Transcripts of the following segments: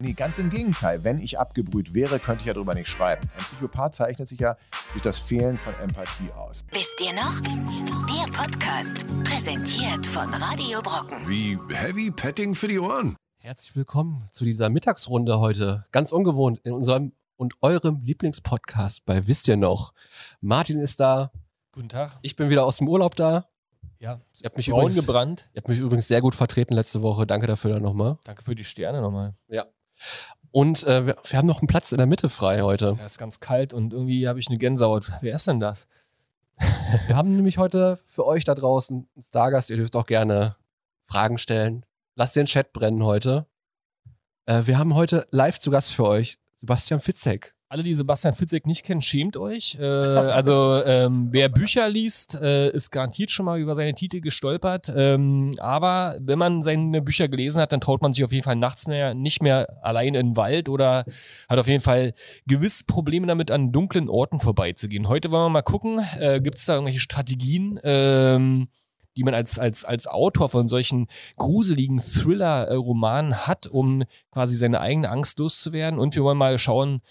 Nee, ganz im Gegenteil. Wenn ich abgebrüht wäre, könnte ich ja darüber nicht schreiben. Ein Psychopath zeichnet sich ja durch das Fehlen von Empathie aus. Wisst ihr noch? Der Podcast, präsentiert von Radio Brocken. Wie Heavy Petting für die Ohren. Herzlich willkommen zu dieser Mittagsrunde heute. Ganz ungewohnt in unserem und eurem Lieblingspodcast bei Wisst ihr noch? Martin ist da. Guten Tag. Ich bin wieder aus dem Urlaub da. Ja, Ihr habt mich, braun übrigens, ihr gebrannt. habt mich übrigens sehr gut vertreten letzte Woche. Danke dafür dann nochmal. Danke für die Sterne nochmal. Ja. Und äh, wir, wir haben noch einen Platz in der Mitte frei heute. Ja, ist ganz kalt und irgendwie habe ich eine Gänsehaut. Wer ist denn das? Wir haben nämlich heute für euch da draußen einen Stargast. Ihr dürft auch gerne Fragen stellen. Lasst den Chat brennen heute. Äh, wir haben heute live zu Gast für euch Sebastian Fitzek. Alle, die Sebastian Fitzek nicht kennen, schämt euch. Äh, also ähm, wer Bücher liest, äh, ist garantiert schon mal über seine Titel gestolpert. Ähm, aber wenn man seine Bücher gelesen hat, dann traut man sich auf jeden Fall nachts mehr nicht mehr allein in den Wald oder hat auf jeden Fall gewisse Probleme damit, an dunklen Orten vorbeizugehen. Heute wollen wir mal gucken, äh, gibt es da irgendwelche Strategien? Ähm, die man als, als, als Autor von solchen gruseligen Thriller-Romanen hat, um quasi seine eigene Angst loszuwerden. Und wir wollen mal schauen,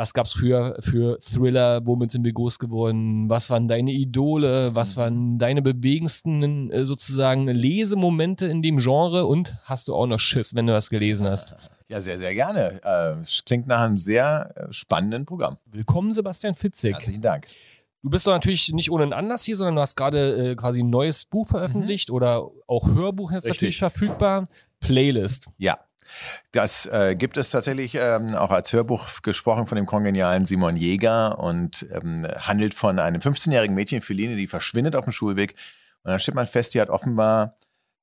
was gab's für, für Thriller, womit sind wir groß geworden, was waren deine Idole, was waren deine bewegendsten äh, sozusagen Lesemomente in dem Genre und hast du auch noch Schiss, wenn du was gelesen hast. Ja, sehr, sehr gerne. Äh, es klingt nach einem sehr äh, spannenden Programm. Willkommen, Sebastian Fitzek. Herzlichen Dank. Du bist doch natürlich nicht ohne einen Anlass hier, sondern du hast gerade äh, quasi ein neues Buch veröffentlicht oder auch Hörbuch jetzt Richtig. natürlich verfügbar. Playlist. Ja. Das äh, gibt es tatsächlich ähm, auch als Hörbuch gesprochen von dem kongenialen Simon Jäger und ähm, handelt von einem 15-jährigen Mädchen, Feline, die verschwindet auf dem Schulweg. Und dann stellt man fest, die hat offenbar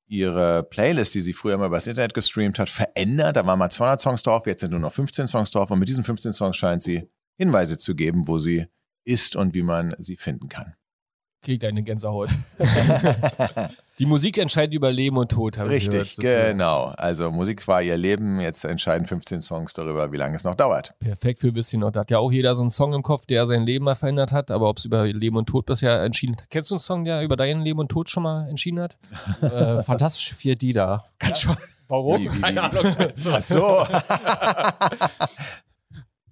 ihre Playlist, die sie früher mal übers Internet gestreamt hat, verändert. Da waren mal 200 Songs drauf, jetzt sind nur noch 15 Songs drauf. Und mit diesen 15 Songs scheint sie Hinweise zu geben, wo sie ist und wie man sie finden kann. Kriegt eine Gänsehaut. Die Musik entscheidet über Leben und Tod, habe ich gehört. Richtig, genau. Also Musik war ihr Leben, jetzt entscheiden 15 Songs darüber, wie lange es noch dauert. Perfekt für bisschen noch. Da hat ja auch jeder so einen Song im Kopf, der sein Leben mal verändert hat, aber ob es über Leben und Tod bisher entschieden hat. Kennst du einen Song, der über dein Leben und Tod schon mal entschieden hat? Äh, fantastisch 4 die da. Ganz schon. Warum? Wie, wie, wie, Keine? Ahnung. Ach so.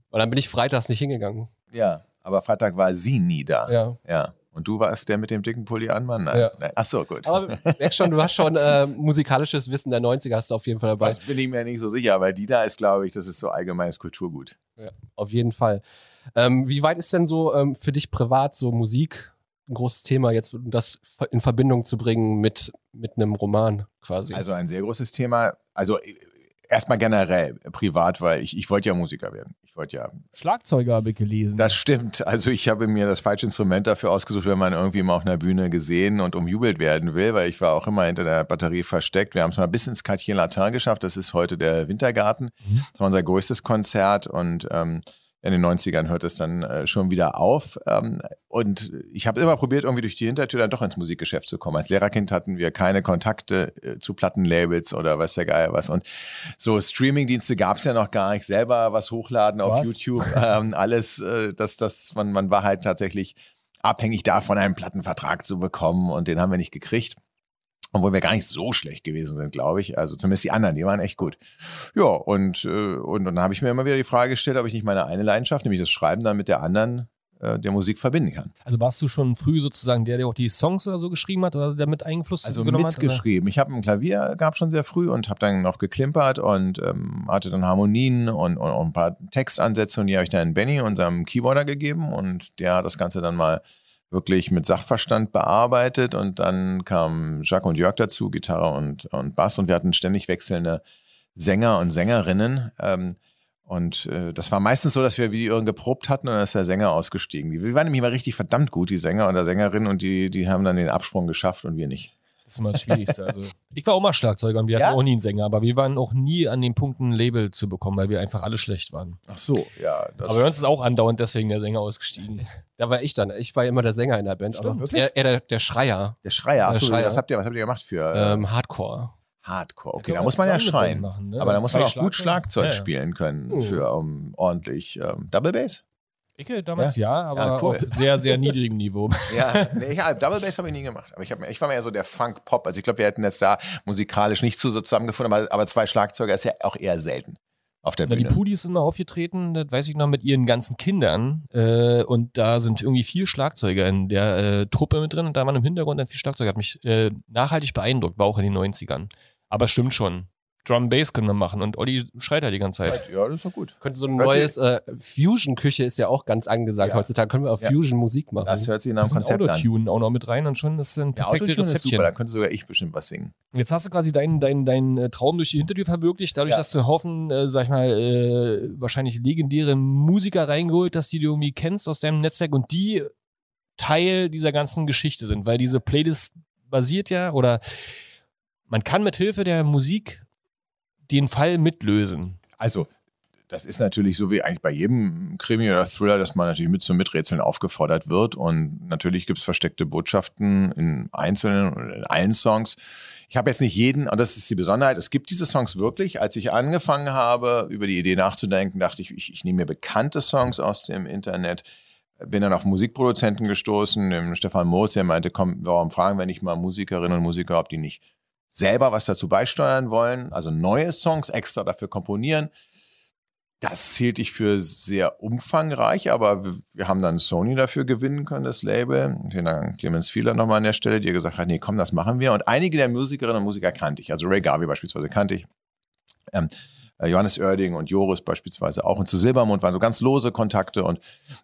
Und dann bin ich freitags nicht hingegangen. ja, aber Freitag war sie nie da. Ja. Ja. Und du warst der mit dem dicken Pulli an, Mann? Nein. Ja. Nein. Ach so, gut. Aber merkst schon, du hast schon äh, musikalisches Wissen der 90er hast du auf jeden Fall dabei. das bin ich mir nicht so sicher, weil die da ist, glaube ich, das ist so allgemeines Kulturgut. Auf jeden Fall. Ähm, wie weit ist denn so ähm, für dich privat so Musik ein großes Thema jetzt, um das in Verbindung zu bringen mit, mit einem Roman quasi? Also ein sehr großes Thema. Also äh, erstmal generell privat, weil ich, ich wollte ja Musiker werden. Wollte ja Schlagzeuger habe ich gelesen. Das stimmt. Also ich habe mir das falsche Instrument dafür ausgesucht, wenn man irgendwie mal auf einer Bühne gesehen und umjubelt werden will, weil ich war auch immer hinter der Batterie versteckt. Wir haben es mal bis ins Quartier Latin geschafft. Das ist heute der Wintergarten. Das war unser größtes Konzert und ähm, in den 90ern hört es dann äh, schon wieder auf. Ähm, und ich habe immer probiert, irgendwie durch die Hintertür dann doch ins Musikgeschäft zu kommen. Als Lehrerkind hatten wir keine Kontakte äh, zu Plattenlabels oder weiß der Geier was. Und so Streamingdienste gab es ja noch gar nicht. Selber was hochladen auf Was? YouTube, ähm, alles, äh, das, das, man, man war halt tatsächlich abhängig davon, einen Plattenvertrag zu bekommen und den haben wir nicht gekriegt. Obwohl wir gar nicht so schlecht gewesen sind, glaube ich. Also zumindest die anderen, die waren echt gut. Ja, und, äh, und, und dann habe ich mir immer wieder die Frage gestellt, ob ich nicht meine eine Leidenschaft, nämlich das Schreiben, dann mit der anderen äh, der Musik verbinden kann. also warst du schon früh sozusagen der, der auch die Songs oder so geschrieben hat oder der mit Einfluss Also genommen hat? oder? mitgeschrieben. Ich habe ein Klavier gehabt schon sehr früh und habe dann noch geklimpert und ähm, hatte dann Harmonien und, und, und ein paar Textansätze und die habe ich dann Benny, unserem Keyboarder, gegeben und der hat das Ganze dann mal wirklich mit Sachverstand bearbeitet und dann kamen Jacques und Jörg dazu, Gitarre und, und Bass und wir hatten ständig wechselnde Sänger und Sängerinnen. Ähm, und äh, das war meistens so, dass wir Irren geprobt hatten und dann ist der Sänger ausgestiegen. Die, die waren nämlich immer richtig verdammt gut, die Sänger oder Sängerinnen, und die, die haben dann den Absprung geschafft und wir nicht. Das ist immer das Schwierigste. Also, ich war auch mal Schlagzeuger und wir Ja? hatten auch nie einen Sänger, aber wir waren auch nie an dem Punkt, ein Label zu bekommen, weil wir einfach alle schlecht waren. Ach so, ja. Das Aber bei uns ist auch andauernd deswegen der Sänger ausgestiegen. da war ich dann. Ich war immer der Sänger in der Band. Stimmt, aber wirklich? er, er der, der Schreier. der Schreier, achso, Der Schreier. Was, habt ihr, was habt ihr gemacht für äh, Ähm, Hardcore. Hardcore? Okay, da muss man ja schreien. Machen, ne? Aber da muss man auch gut. Schlagzeug Ja, ja. spielen können Mhm. für um, ordentlich ähm, Double Bass. Ich äh, damals ja, aber Ja, cool. auf sehr, sehr niedrigem Niveau. Ja, nee, ja Double Bass habe ich nie gemacht. Aber ich, hab, ich war mehr so der Funk-Pop. Also ich glaube, wir hätten jetzt da musikalisch nicht so zusammengefunden, aber, aber zwei Schlagzeuger ist ja auch eher selten. auf der Na, die Bühne. Pudis sind mal aufgetreten, das weiß ich noch, mit ihren ganzen Kindern. Äh, und da sind irgendwie vier Schlagzeuger in der äh, Truppe mit drin und da waren im Hintergrund dann vier Schlagzeuger. Hat mich äh, nachhaltig beeindruckt, war auch in den 90ern. Aber stimmt schon. Drum Bass können wir machen und Olli schreit ja die ganze Zeit. Ja, das ist doch gut. Könnte so ein Hört neues äh, Fusion-Küche ist ja auch ganz angesagt Ja. heutzutage. Können wir auf Ja. Fusion Musik machen. Das hört sich nach einem Das Konzept an. Autotune auch noch mit rein und schon ist ein Ja, perfektes Autotune ist Rezeptchen. super, da könnte sogar ich bestimmt was singen. Jetzt hast du quasi deinen dein, dein, äh, Traum durch die Hintertür verwirklicht, dadurch, Ja. dass du Haufen, äh, sag ich mal, äh, wahrscheinlich legendäre Musiker reingeholt, dass die du irgendwie kennst aus deinem Netzwerk und die Teil dieser ganzen Geschichte sind, weil diese Playlist basiert ja oder man kann mit Hilfe der Musik den Fall mitlösen. Also, das ist natürlich so wie eigentlich bei jedem Krimi oder Thriller, dass man natürlich mit zum Miträtseln aufgefordert wird. Und natürlich gibt es versteckte Botschaften in einzelnen oder in allen Songs. Ich habe jetzt nicht jeden, und das ist die Besonderheit, es gibt diese Songs wirklich. Als ich angefangen habe, über die Idee nachzudenken, dachte ich, ich, ich nehme mir bekannte Songs aus dem Internet. Bin dann auf Musikproduzenten gestoßen, dem Stefan Moos, der meinte, komm, warum fragen wir nicht mal Musikerinnen und Musiker, ob die nicht selber was dazu beisteuern wollen, also neue Songs extra dafür komponieren. Das hielt ich für sehr umfangreich, aber wir- haben dann Sony dafür gewinnen können, das Label. Vielen Dank Clemens Fieler nochmal an der Stelle, die gesagt hat, nee, komm, das machen wir. Und einige der Musikerinnen und Musiker kannte ich. Also Ray Garvey beispielsweise kannte ich. Ähm, äh, Johannes Oerding und Joris beispielsweise auch. Und zu Silbermond waren so ganz lose Kontakte und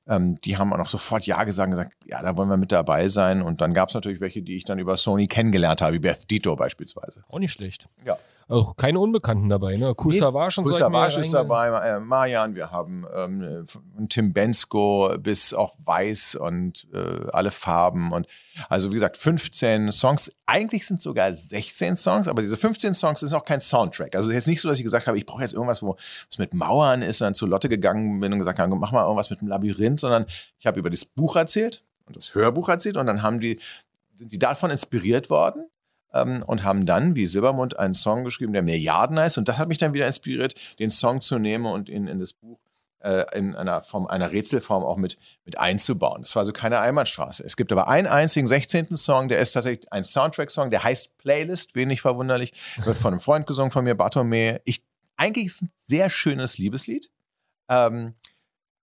ähm, die haben auch noch sofort Ja gesagt und gesagt, ja, da wollen wir mit dabei sein. Und dann gab es natürlich welche, die ich dann über Sony kennengelernt habe, wie Beth Dito beispielsweise. Auch nicht schlecht. Ja. Auch keine Unbekannten dabei, ne? Cool Nee, Savage und Cool so. hab ich mir Savage ist dabei, äh, Marian, wir haben ähm, Tim Bensko bis auch Weiß und äh, alle Farben und also wie gesagt 15 Songs. Eigentlich sind sogar 16 Songs, aber diese 15 Songs ist auch kein Soundtrack. Also jetzt nicht so, dass ich gesagt habe, ich brauche jetzt irgendwas, wo was mit Mauern ist und dann zu Lotte gegangen bin und gesagt habe, mach mal irgendwas mit dem Labyrinth, sondern ich habe über das Buch erzählt und das Hörbuch erzählt und dann haben die sind die davon inspiriert worden ähm, und haben dann, wie Silbermond, einen Song geschrieben, der Milliarden heißt. Und das hat mich dann wieder inspiriert, den Song zu nehmen und in, in das Buch äh, in einer Form, einer Rätselform auch mit, mit einzubauen. Das war so keine Einbahnstraße. Es gibt aber einen einzigen 16. Song, der ist tatsächlich ein Soundtrack-Song, der heißt Playlist, wenig verwunderlich, wird von einem Freund gesungen von mir, Bartome. Ich, eigentlich ist es ein sehr schönes Liebeslied. Ähm,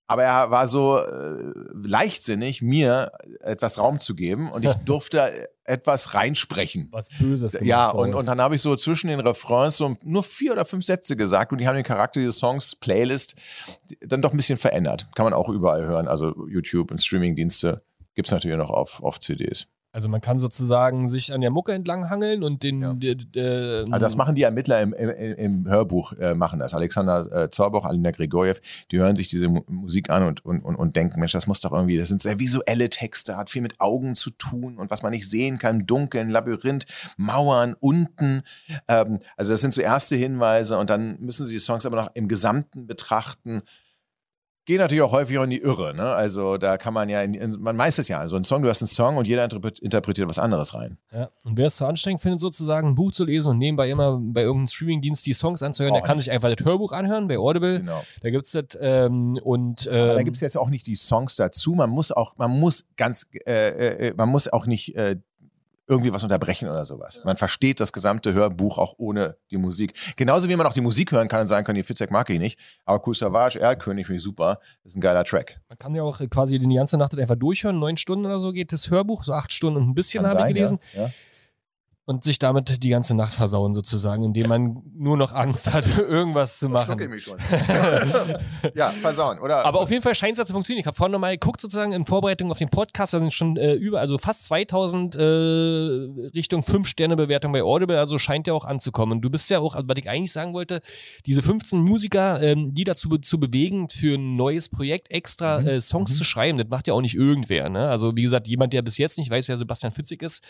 aber er war so äh, leichtsinnig, mir etwas Raum zu geben und ich durfte etwas reinsprechen. Was Böses gemacht Ja, und, und dann habe ich so zwischen den Refrains so nur vier oder fünf Sätze gesagt und die haben den Charakter dieses Songs, Playlist, dann doch ein bisschen verändert. Kann man auch überall hören, also YouTube und Streamingdienste gibt es natürlich noch auf, auf CDs. Also man kann sozusagen sich an der Mucke entlanghangeln und den. Ja. d- d- äh, Also das machen die Ermittler im, im, im Hörbuch, äh, machen das. Alexander äh, Zorboch, Alina Grigorjew, die hören sich diese Mu Musik an und, und, und, und denken, Mensch, das muss doch irgendwie, das sind sehr visuelle Texte, hat viel mit Augen zu tun und was man nicht sehen kann, Dunkeln, Labyrinth, Mauern, unten. Ähm, also das sind so erste Hinweise und dann müssen sie die Songs aber noch im Gesamten betrachten. Gehen natürlich auch häufig auch in die Irre, ne? Also da kann man ja, in, in, man weiß es ja, also ein Song, du hast einen Song und jeder interpret- interpretiert was anderes rein. Ja. Und wer es zu anstrengend findet, sozusagen ein Buch zu lesen und nebenbei immer bei irgendeinem Streamingdienst die Songs anzuhören, der Braucht kann nicht. sich einfach das Hörbuch anhören bei Audible. Genau. Da gibt es das ähm, und Aber da ähm, gibt es jetzt auch nicht die Songs dazu. Man muss auch, man muss ganz, äh, äh, man muss auch nicht äh, irgendwie was unterbrechen oder sowas. Man versteht das gesamte Hörbuch auch ohne die Musik. Genauso wie man auch die Musik hören kann und sagen kann, die Fitzek mag ich nicht. Aber Cool Savage, Erlkönig finde ich super. Das ist ein geiler Track. man kann ja auch quasi die ganze Nacht einfach durchhören. Neun Stunden oder so geht das Hörbuch, so acht Stunden und ein bisschen habe ich gelesen. Ja? Ja? Und sich damit die ganze Nacht versauen sozusagen, indem man nur noch Angst hat, irgendwas zu machen. mich schon. ja, versauen, oder? Aber auf jeden Fall scheint es ja zu funktionieren. Ich habe vorhin nochmal geguckt, sozusagen in Vorbereitung auf den Podcast, da sind schon äh, über, also fast 2000 äh, Richtung 5-Sterne-Bewertung bei Audible, also scheint ja auch anzukommen. Du bist ja auch, also was ich eigentlich sagen wollte, diese 15 Musiker, ähm, die dazu be zu bewegen, für ein neues Projekt extra äh, Songs zu schreiben, das macht ja auch nicht irgendwer. Ne? Also wie gesagt, jemand, der bis jetzt nicht weiß, wer Sebastian Fitzig ist,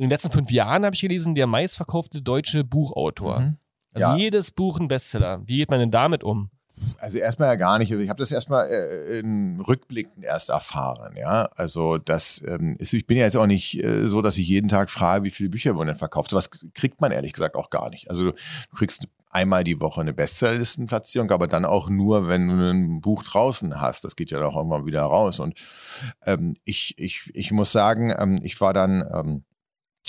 in den letzten fünf Jahren habe ich gelesen, der meistverkaufte deutsche Buchautor. Mhm. Also Ja. jedes Buch ein Bestseller. Wie geht man denn damit um? Also erstmal ja gar nicht. Also Ich habe das erstmal äh, in Rückblicken erst erfahren. Ja, also das ähm, ist, ich bin ja jetzt auch nicht äh, so, dass ich jeden Tag frage, wie viele Bücher wurden denn verkauft. Was kriegt man ehrlich gesagt auch gar nicht. Also du kriegst einmal die Woche eine Bestsellerlistenplatzierung, aber dann auch nur, wenn du ein Buch draußen hast. Das geht ja auch immer wieder raus. Und ähm, ich, ich, ich muss sagen, ähm, ich war dann ähm,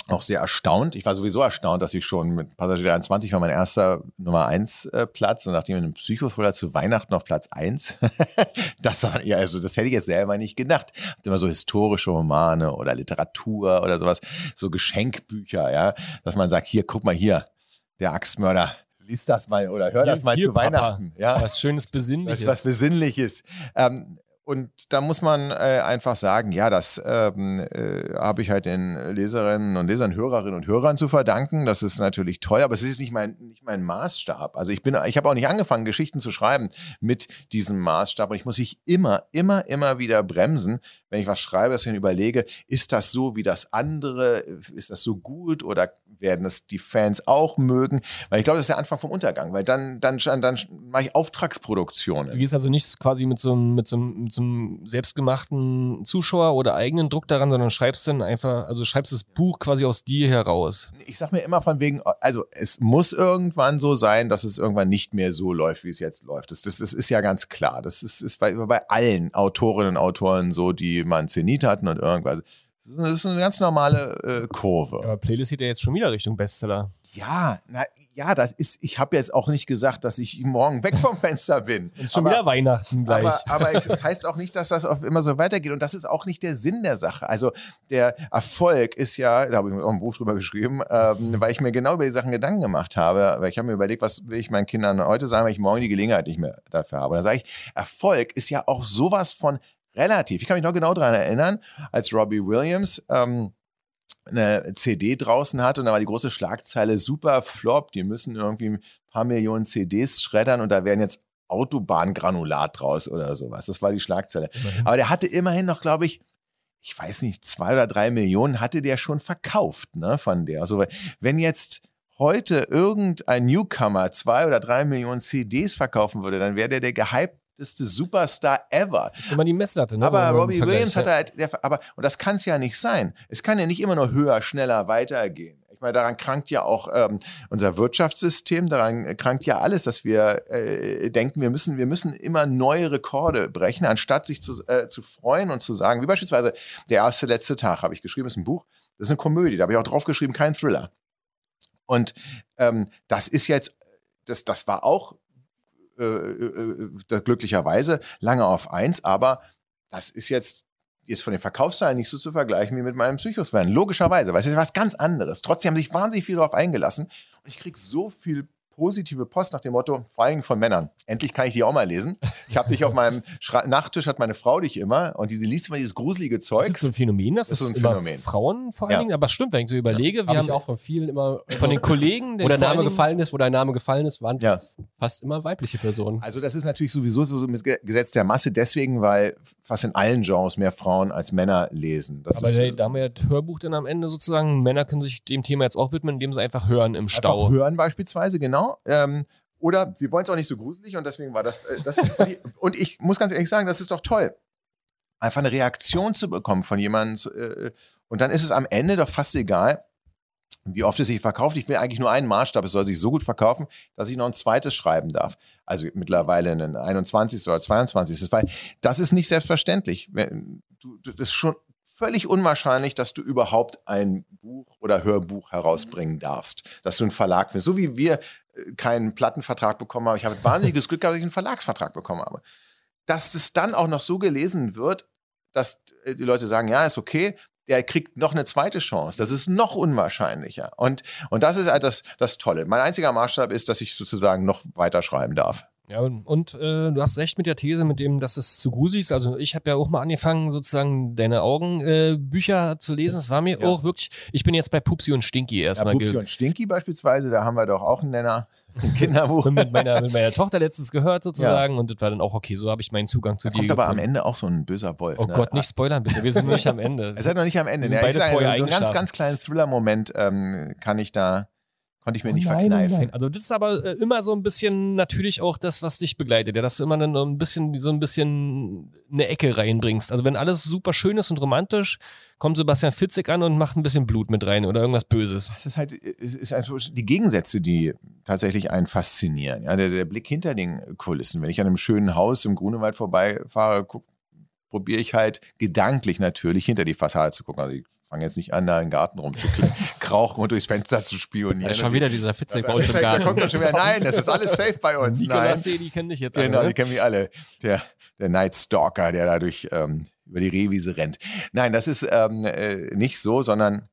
auch sehr erstaunt. Ich war sowieso erstaunt, dass ich schon mit Passagier 21 war mein erster Nummer 1 äh, Platz und nachdem ein Psychothriller zu Weihnachten auf Platz 1, das war, ja, also das hätte ich jetzt selber nicht gedacht. Habt immer so historische Romane oder Literatur oder sowas, so Geschenkbücher, ja, dass man sagt, hier, guck mal hier, der Axtmörder, lies das mal oder hör Hier- das mal hier, zu Papa. Weihnachten. Ja, Was schönes Besinnliches. was Besinnliches. Ähm, und da muss man äh, einfach sagen, ja, das ähm, äh, habe ich halt den Leserinnen und Lesern, Hörerinnen und Hörern zu verdanken. Das ist natürlich toll, aber es ist nicht mein, nicht mein Maßstab. Also ich bin, ich habe auch nicht angefangen, Geschichten zu schreiben mit diesem Maßstab. Und ich muss mich immer, immer, immer wieder bremsen, wenn ich was schreibe, dass ich mir überlege, ist das so wie das andere? Ist das so gut oder werden es die Fans auch mögen? Weil ich glaube, das ist der Anfang vom Untergang, weil dann, dann, dann, dann mache ich Auftragsproduktionen. Du gehst also nicht quasi mit so, einem, mit, so einem, mit so einem selbstgemachten Zuschauer oder eigenen Druck daran, sondern schreibst dann einfach, also schreibst das Buch quasi aus dir heraus. Ich sag mir immer von wegen, also es muss irgendwann so sein, dass es irgendwann nicht mehr so läuft, wie es jetzt läuft. Das, das, das ist ja ganz klar. Das ist, ist bei, bei allen Autorinnen und Autoren so, die man Zenit hatten und irgendwas. Das ist eine, ganz normale äh, Kurve. Aber Playlist geht ja jetzt schon wieder Richtung Bestseller. Ja, na, ja, das ist, ich habe jetzt auch nicht gesagt, dass ich morgen weg vom Fenster bin. Ist schon Aber- wieder Weihnachten gleich. Aber, aber es das heißt auch nicht, dass das auf immer so weitergeht. Und das ist auch nicht der Sinn der Sache. Also der Erfolg ist ja, da habe ich mir auch ein Buch drüber geschrieben, ähm, weil ich mir genau über die Sachen Gedanken gemacht habe. Weil ich habe mir überlegt, was will ich meinen Kindern heute sagen, wenn ich morgen die Gelegenheit nicht mehr dafür habe. Und da sage ich, Erfolg ist ja auch sowas von relativ. Ich kann mich noch genau daran erinnern, als Robbie Williams ähm, eine CD draußen hat und da war die große Schlagzeile super flop, die müssen irgendwie ein paar Millionen CDs schreddern und da werden jetzt Autobahngranulat draus oder sowas. Das war die Schlagzeile. Aber der hatte immerhin noch, glaube ich, ich weiß nicht, zwei oder drei Millionen hatte der schon verkauft, ne, von der. Also wenn jetzt heute irgendein Newcomer zwei oder drei Millionen CDs verkaufen würde, dann wäre der der gehypteste Superstar ever. Das ist immer die Messlatte, ne? Aber Robbie Williams hat halt, der, aber, und das kann es ja nicht sein. Es kann ja nicht immer nur höher, schneller weitergehen. Ich meine, daran krankt ja auch ähm, unser Wirtschaftssystem, daran krankt ja alles, dass wir äh, denken, wir müssen, wir müssen immer neue Rekorde brechen, anstatt sich zu, äh, zu freuen und zu sagen, wie beispielsweise der erste letzte Tag habe ich geschrieben, ist ein Buch, das ist eine Komödie, da habe ich auch drauf geschrieben, kein Thriller. Und ähm, das ist jetzt, das, das war auch äh, äh, äh, glücklicherweise lange auf eins, aber das ist jetzt jetzt von den Verkaufszahlen nicht so zu vergleichen wie mit meinem Psychosphären. Logischerweise, weil es ist was ganz anderes. Trotzdem haben sich wahnsinnig viel darauf eingelassen und ich kriege so viel positive Post nach dem Motto, vor allem von Männern. Endlich kann ich die auch mal lesen. Ich habe dich auf meinem Schra Nachttisch, hat meine Frau dich immer und diese liest immer dieses gruselige Das Zeug. ist so ein Phänomen, das, Das ist so ein immer Phänomen. Frauen vor allen Ja. Dingen, aber stimmt, wenn ich so überlege, wir Habe haben ich auch von vielen immer. von den Kollegen, wo der Name gefallen ist, wo dein Name gefallen ist, waren Ja. fast immer weibliche Personen. Also das ist natürlich sowieso so ein Gesetz der Masse deswegen, weil fast in allen Genres mehr Frauen als Männer lesen. Das Aber ist, da, da haben wir ja das Hörbuch dann am Ende sozusagen. Männer können sich dem Thema jetzt auch widmen, indem sie einfach hören im Stau. Einfach hören beispielsweise, genau. Ähm, oder sie wollen es auch nicht so gruselig und deswegen war das, äh, das und ich muss ganz ehrlich sagen, das ist doch toll. Einfach eine Reaktion zu bekommen von jemandem äh, und dann ist es am Ende doch fast egal, wie oft es sich verkauft. Ich will eigentlich nur einen Maßstab, es soll sich so gut verkaufen, dass ich noch ein zweites schreiben darf. Also mittlerweile ein 21. oder 22. Weil das ist nicht selbstverständlich. Das ist schon völlig unwahrscheinlich, dass du überhaupt ein Buch oder Hörbuch herausbringen darfst, dass du einen Verlag findest. So wie wir äh, keinen Plattenvertrag bekommen haben. Ich habe wahnsinniges Glück gehabt, dass ich einen Verlagsvertrag bekommen habe. Dass es dann auch noch so gelesen wird, dass äh, die Leute sagen, ja, ist okay, der kriegt noch eine zweite Chance. Das ist noch unwahrscheinlicher. Und, und das ist halt das, das Tolle. Mein einziger Maßstab ist, dass ich sozusagen noch weiter schreiben darf. Ja, und, äh, du hast recht mit der These, mit dem, dass es zu gruselig ist. Also ich habe ja auch mal angefangen, sozusagen deine Augenbücher äh, zu lesen. Es war mir Ja. auch wirklich, ich bin jetzt bei Pupsi und Stinky Ja, erstmal Pupsi ge- und Stinky beispielsweise, da haben wir doch auch einen Nenner. Ein Kinderbuch. mit meiner, mit meiner Tochter letztens gehört sozusagen und das war dann auch okay. So habe ich meinen Zugang zu Da dir kommt aber am gefunden. Ende auch so ein böser Wolf. Oh ne? Gott, nicht spoilern bitte. Wir sind noch nicht am Ende. Ihr seid noch nicht am Ende. Wir sind Ne? Ich beide sage, vorher so einen ganz, ganz kleinen Thriller-Moment ähm, kann ich da, konnte ich mir Oh nicht nein, verkneifen. nein. Also das ist aber äh, immer so ein bisschen natürlich auch das, was dich begleitet, ja, dass du immer dann so ein bisschen so ein bisschen eine Ecke reinbringst. Also wenn alles super schön ist und romantisch, kommt Sebastian Fitzek an und macht ein bisschen Blut mit rein oder irgendwas Böses. Es ist halt, es ist einfach die Gegensätze, die tatsächlich einen faszinieren. Ja, der, der Blick hinter den Kulissen. Wenn ich an einem schönen Haus im Grunewald vorbeifahre, guck, probiere ich halt gedanklich natürlich hinter die Fassade zu gucken. Also die fange jetzt nicht an, da im Garten rumzukrauchen und durchs Fenster zu spionieren. Da ist schon wieder dieser Fitzek bei Das- uns im Garten. kommt schon wieder, nein, das ist alles safe bei uns. Nein. Nikolaus, die kenne ich jetzt alle. Genau, ne? die kennen wir alle. Der, der Night Stalker, der dadurch ähm, über die Rehwiese rennt. Nein, das ist ähm, äh, nicht so, sondern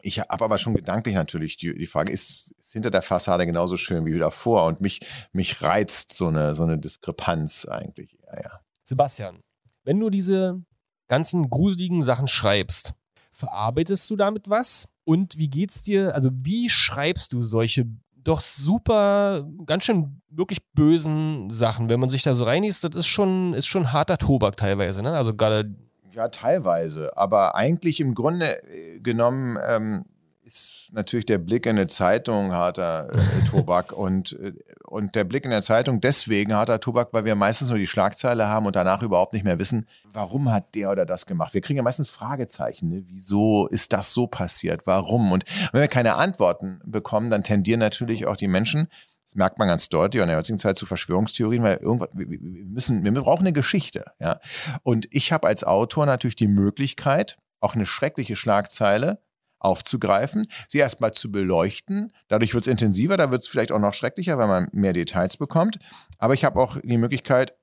ich habe aber schon gedanklich natürlich die, die Frage, ist, ist hinter der Fassade genauso schön wie davor? Und mich, mich reizt so eine, so eine Diskrepanz eigentlich. Ja, ja. Sebastian, wenn du diese ganzen gruseligen Sachen schreibst, verarbeitest du damit was? Und wie geht's dir? Also, wie schreibst du solche doch super, ganz schön wirklich bösen Sachen? Wenn man sich da so reinliest, das ist schon, ist schon harter Tobak teilweise, ne? Also, gerade Ja, teilweise. Aber eigentlich im Grunde äh, genommen ähm, ist natürlich der Blick in eine Zeitung harter äh, Tobak und, äh, und der Blick in der Zeitung deswegen harter Tobak, weil wir meistens nur die Schlagzeile haben und danach überhaupt nicht mehr wissen, warum hat der oder das gemacht. Wir kriegen ja meistens Fragezeichen. Ne? Wieso ist das so passiert? Warum? Und wenn wir keine Antworten bekommen, dann tendieren natürlich auch die Menschen das merkt man ganz deutlich in der heutigen Zeit zu Verschwörungstheorien, weil irgendwas, wir, müssen, wir brauchen eine Geschichte, ja. Und ich habe als Autor natürlich die Möglichkeit, auch eine schreckliche Schlagzeile aufzugreifen, sie erstmal zu beleuchten. Dadurch wird es intensiver, da wird es vielleicht auch noch schrecklicher, weil man mehr Details bekommt. Aber ich habe auch die Möglichkeit,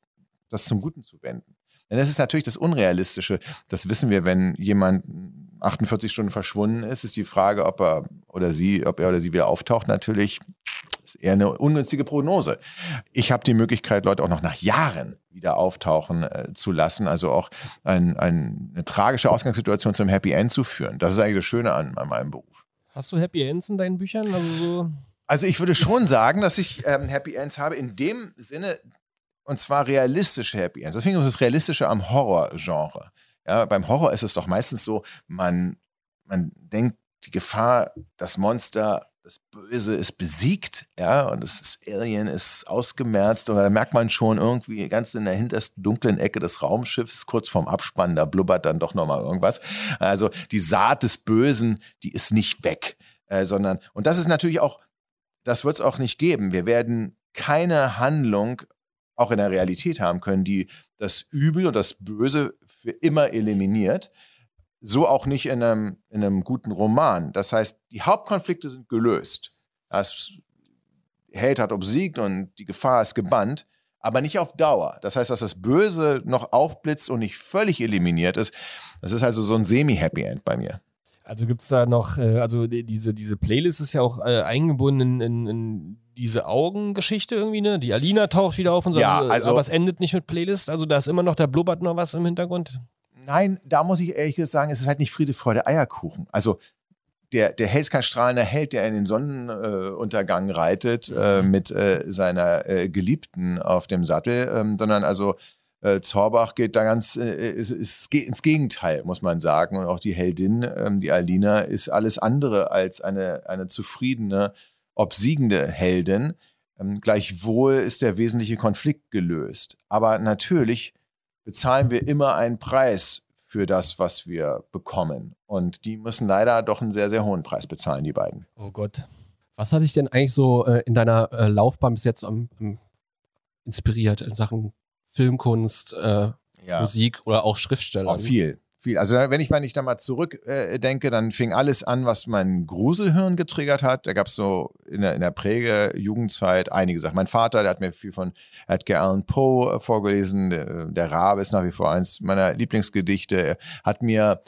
das zum Guten zu wenden. Denn das ist natürlich das Unrealistische. Das wissen wir, wenn jemand 48 Stunden verschwunden ist, ist die Frage, ob er oder sie, ob er oder sie wieder auftaucht, natürlich ist eher eine ungünstige Prognose. Ich habe die Möglichkeit, Leute auch noch nach Jahren wieder auftauchen äh, zu lassen, also auch ein, ein, eine tragische Ausgangssituation zum Happy End zu führen. Das ist eigentlich das Schöne an, an meinem Beruf. hast du Happy Ends in deinen Büchern? Also so Also ich würde schon sagen, dass ich ähm, Happy Ends habe in dem Sinne, und zwar realistische Happy Ends. Deswegen ist das Realistische am Horrorgenre. Ja, beim Horror ist es doch meistens so, man, man denkt, die Gefahr, das Monster, das Böse ist besiegt, ja, und das Alien ist ausgemerzt und da merkt man schon irgendwie ganz in der hintersten dunklen Ecke des Raumschiffs, kurz vorm Abspannen, da blubbert dann doch nochmal irgendwas. Also die Saat des Bösen, die ist nicht weg, äh, sondern, und das ist natürlich auch, das wird es auch nicht geben. Wir werden keine Handlung auch in der Realität haben können, die das Übel und das Böse für immer eliminiert. So auch nicht in einem, in einem guten Roman. Das heißt, die Hauptkonflikte sind gelöst. Das Held hat obsiegt und die Gefahr ist gebannt, aber nicht auf Dauer. Das heißt, dass das Böse noch aufblitzt und nicht völlig eliminiert ist. Das ist also so ein Semi-Happy End bei mir. Also gibt es da noch, äh, also die- diese, diese Playlist ist ja auch äh, eingebunden in, in, in diese Augengeschichte irgendwie, ne? Die Alina taucht wieder auf und so, Ja, also- aber es endet nicht mit Playlist, also da ist immer noch, da blubbert noch was im Hintergrund. Nein, da muss ich ehrlich gesagt sagen, es ist halt nicht Friede, Freude, Eierkuchen. Also der, der ist strahlender Held, der in den Sonnenuntergang äh, reitet äh, mit äh, seiner äh, Geliebten auf dem Sattel, ähm, sondern also äh, Zorbach geht da ganz äh, ist, ist, ge- ins Gegenteil, muss man sagen. Und auch die Heldin, ähm, die Aldina, ist alles andere als eine, eine zufriedene, obsiegende Heldin. Ähm, gleichwohl ist der wesentliche Konflikt gelöst. Aber natürlich bezahlen wir immer einen Preis für das, was wir bekommen. Und die müssen leider doch einen sehr, sehr hohen Preis bezahlen, die beiden. Oh Gott. Was hat dich denn eigentlich so äh, in deiner äh, Laufbahn bis jetzt am, am inspiriert in Sachen Filmkunst, äh, Ja. Musik oder auch Schriftsteller? Auch viel. Viel. Also wenn ich, wenn ich da mal zurückdenke, äh, dann fing alles an, was mein Gruselhirn getriggert hat. Da gab es so in der, in der Präge-Jugendzeit einige Sachen. Mein Vater, der hat mir viel von Edgar Allan Poe äh, vorgelesen. Der, der Rabe ist nach wie vor eins meiner Lieblingsgedichte. Er hat mir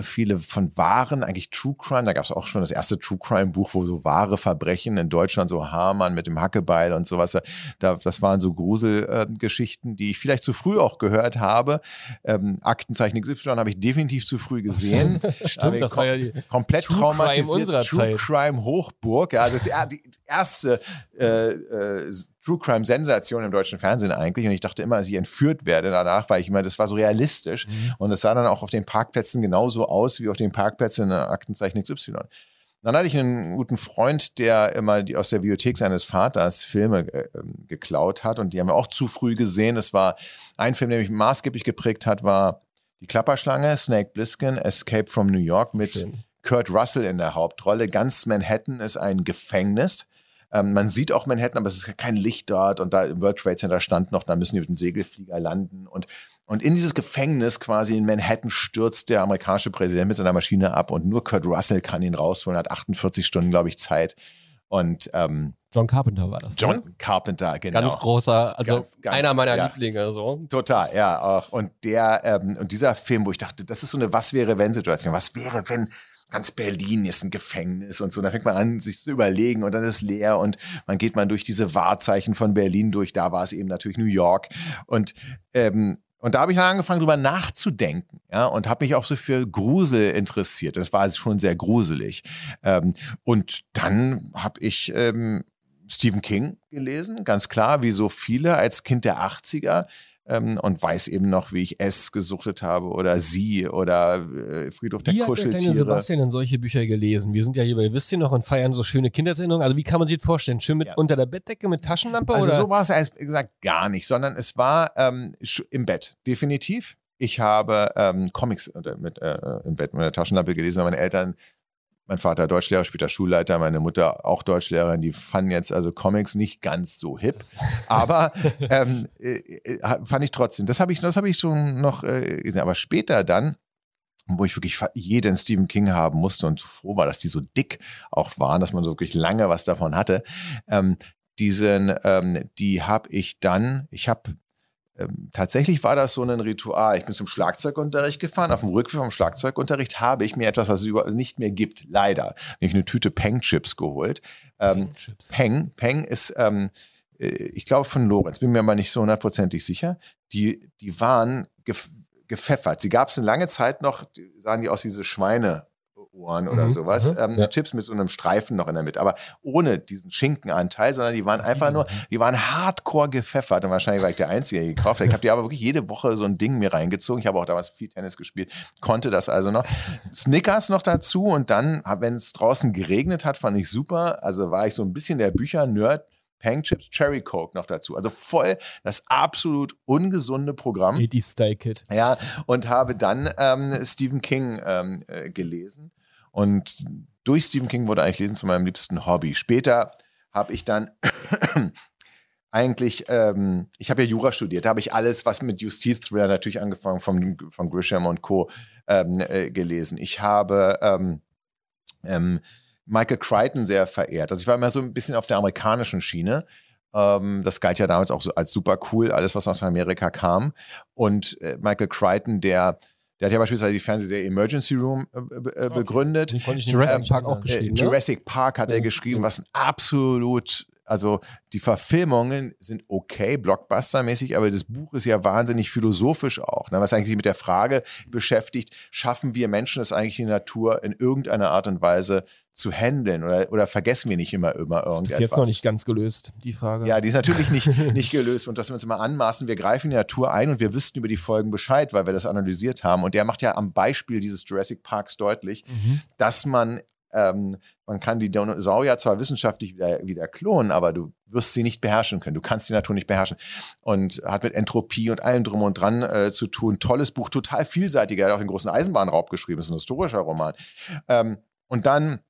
viele von wahren, eigentlich True Crime, da gab es auch schon das erste True Crime Buch, wo so wahre Verbrechen in Deutschland, so Hamann mit dem Hackebeil und sowas, da, das waren so Gruselgeschichten, die ich vielleicht zu früh auch gehört habe. Ähm, Aktenzeichen XY habe ich definitiv zu früh gesehen. Stimmt, das war ja die komplett True Crime traumatisiert. unserer True Zeit. Crime Hochburg. Ja, also das ist ja die erste äh, äh, True Crime Sensation im deutschen Fernsehen eigentlich. Und ich dachte immer, dass ich entführt werde danach, weil ich immer, das war so realistisch. Mhm. Und es sah dann auch auf den Parkplätzen genauso aus wie auf den Parkplätzen in der Aktenzeichen XY. Dann hatte ich einen guten Freund, der immer die aus der Bibliothek seines Vaters Filme äh, ähm, geklaut hat und die haben wir auch zu früh gesehen. Es war ein Film, der mich maßgeblich geprägt hat, war Die Klapperschlange, Snake Plissken, Escape from New York mit Schön. Kurt Russell in der Hauptrolle. Ganz Manhattan ist ein Gefängnis. Ähm, man sieht auch Manhattan, aber es ist kein Licht dort und da im World Trade Center stand noch, da müssen die mit dem Segelflieger landen und Und in dieses Gefängnis quasi in Manhattan stürzt der amerikanische Präsident mit seiner Maschine ab und nur Kurt Russell kann ihn rausholen, hat 48 Stunden, glaube ich, Zeit. Und ähm, John Carpenter war das. John ne? Carpenter, genau. Ganz großer, also Ganz, ganz, einer meiner ja. Lieblinge. So. Total, ja. Auch. Und der, ähm, und dieser Film, wo ich dachte, das ist so eine Was wäre wenn Situation. Was wäre, wenn ganz Berlin ist ein Gefängnis und so. Da fängt man an, sich zu überlegen und dann ist leer und man geht man durch diese Wahrzeichen von Berlin durch. Da war es eben natürlich New York. Und ähm, und da habe ich dann angefangen, drüber nachzudenken, ja, und habe mich auch so für Grusel interessiert. Das war schon sehr gruselig. Ähm, und dann habe ich ähm, Stephen King gelesen, ganz klar, wie so viele als Kind der 80er. Ähm, und weiß eben noch, wie ich S gesuchtet habe oder Sie oder äh, Friedhof der Wie hat der kleine Kuscheltiere. Sebastian denn solche Bücher gelesen? Wir sind ja hier bei Wisst ihr noch und feiern so schöne Kindheitserinnerungen. Also wie kann man sich das vorstellen? Schön mit Ja. unter der Bettdecke mit Taschenlampe Also oder? so war es erst gesagt gar nicht, sondern es war ähm, im Bett, definitiv. Ich habe ähm, Comics mit, äh, im Bett mit der Taschenlampe gelesen, weil meine Eltern, mein Vater Deutschlehrer, später Schulleiter, meine Mutter auch Deutschlehrerin, die fanden jetzt also Comics nicht ganz so hip, aber ähm, äh, äh, fand ich trotzdem. Das habe ich, das habe ich schon noch äh, gesehen. Aber später dann, wo ich wirklich jeden Stephen King haben musste und froh war, dass die so dick auch waren, dass man so wirklich lange was davon hatte. Ähm, diesen, ähm, die habe ich dann, ich habe ähm, tatsächlich war das so ein Ritual. Ich bin zum Schlagzeugunterricht gefahren. Auf dem Rückweg vom Schlagzeugunterricht habe ich mir etwas, was es überall nicht mehr gibt, leider, nämlich eine Tüte Peng-Chips geholt. Ähm, Chips. Peng, Peng ist, ähm, äh, ich glaube von Lorenz, bin mir aber nicht so hundertprozentig sicher. Die, die waren gef gepfeffert. Sie gab es eine lange Zeit noch, sahen die aus wie diese Schweineohren oder Mhm, sowas. mhm, Ähm, ja. Chips mit so einem Streifen noch in der Mitte, aber ohne diesen Schinkenanteil, sondern die waren einfach nur, die waren hardcore gepfeffert und wahrscheinlich war ich der Einzige, der die gekauft hat. Ich habe die aber wirklich jede Woche so ein Ding mir reingezogen. Ich habe auch damals viel Tennis gespielt, konnte das also noch. Snickers noch dazu und dann, wenn es draußen geregnet hat, fand ich super. Also war ich so ein bisschen der Bücher-Nerd. Pang Chips, Cherry Coke noch dazu. Also voll das absolut ungesunde Programm. 80 Style Kid. Ja, und habe dann ähm, Stephen King ähm, äh, gelesen. Und durch Stephen King wurde eigentlich Lesen zu meinem liebsten Hobby. Später habe ich dann eigentlich, ähm, ich habe ja Jura studiert, da habe ich alles, was mit Justizthriller natürlich angefangen von, von Grisham und Co. Ähm, äh, gelesen. Ich habe ähm, ähm, Michael Crichton sehr verehrt. Also ich war immer so ein bisschen auf der amerikanischen Schiene. Ähm, das galt ja damals auch so als super cool, alles, was aus Amerika kam. Und äh, Michael Crichton, der, der hat ja beispielsweise die Fernsehserie Emergency Room äh, äh, begründet. Ich Jurassic nicht Park auch äh, geschrieben. Äh? Jurassic Park hat er geschrieben, was ein absolut, also die Verfilmungen sind okay, Blockbuster-mäßig, aber das Buch ist ja wahnsinnig philosophisch auch, ne, was eigentlich mit der Frage beschäftigt, schaffen wir Menschen es eigentlich die Natur in irgendeiner Art und Weise zu handeln oder, oder vergessen wir nicht immer, immer Bis irgendetwas? jetzt noch nicht ganz gelöst, die Frage. Ja, die ist natürlich nicht, nicht gelöst. Und dass wir uns immer anmaßen, wir greifen die Natur ein und wir wüssten über die Folgen Bescheid, weil wir das analysiert haben. Und der macht ja am Beispiel dieses Jurassic Parks deutlich, Mhm. dass man, ähm, man kann die Dinosaurier zwar wissenschaftlich wieder, wieder klonen, aber du wirst sie nicht beherrschen können. Du kannst die Natur nicht beherrschen. Und hat mit Entropie und allem drum und dran äh, zu tun. Tolles Buch, total vielseitig. Er hat auch den großen Eisenbahnraub geschrieben. Das ist ein historischer Roman. Ähm, und dann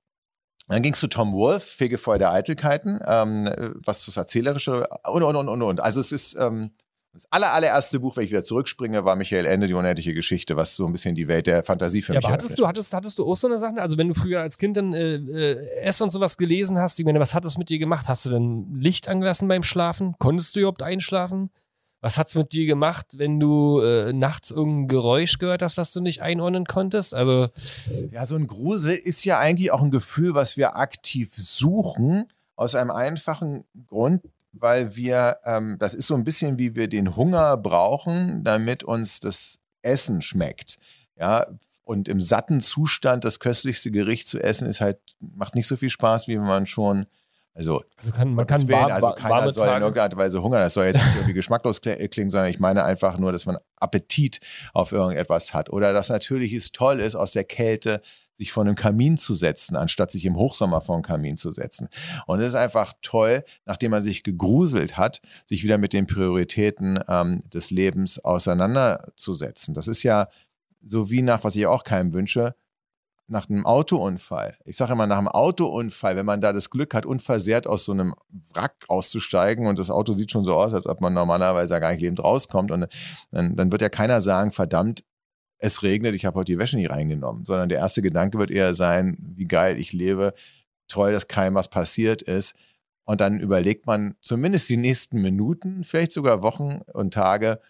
dann ging es zu Tom Wolfe, Fegefeuer der Eitelkeiten, ähm, was das Erzählerische und, und, und, und, und. Also es ist ähm, das aller, allererste Buch, wenn ich wieder zurückspringe, war Michael Ende, die unendliche Geschichte, was so ein bisschen die Welt der Fantasie für Ja, mich aber hattest du, hattest, hattest du auch so eine Sache? Also, wenn du früher als Kind dann äh, äh, S und sowas gelesen hast, ich meine, was hat das mit dir gemacht? Hast du denn Licht angelassen beim Schlafen? Konntest du überhaupt einschlafen? Was hat's mit dir gemacht, wenn du äh, nachts irgendein Geräusch gehört hast, was du nicht einordnen konntest? Also, Ja, so ein Grusel ist ja eigentlich auch ein Gefühl, was wir aktiv suchen, aus einem einfachen Grund, weil wir, ähm, das ist so ein bisschen wie wir den Hunger brauchen, damit uns das Essen schmeckt. Ja, und im satten Zustand das köstlichste Gericht zu essen, ist halt, macht nicht so viel Spaß, wie wenn man schon, also also kann, man kann warm, also keiner soll in Tage, irgendeiner Art und Weise hungern. Das soll jetzt nicht irgendwie geschmacklos kli- klingen, sondern ich meine einfach nur, dass man Appetit auf irgendetwas hat. Oder dass natürlich es toll ist, aus der Kälte sich vor einem Kamin zu setzen, anstatt sich im Hochsommer vor einen Kamin zu setzen. Und es ist einfach toll, nachdem man sich gegruselt hat, sich wieder mit den Prioritäten ähm, des Lebens auseinanderzusetzen. Das ist ja so wie nach, was ich auch keinem wünsche, nach einem Autounfall, ich sage immer nach einem Autounfall, wenn man da das Glück hat, unversehrt aus so einem Wrack auszusteigen und das Auto sieht schon so aus, als ob man normalerweise gar nicht lebend rauskommt und dann, dann wird ja keiner sagen, verdammt, es regnet, ich habe heute die Wäsche nicht reingenommen, sondern der erste Gedanke wird eher sein, wie geil ich lebe, toll, dass keinem was passiert ist. Und dann überlegt man zumindest die nächsten Minuten, vielleicht sogar Wochen und Tage,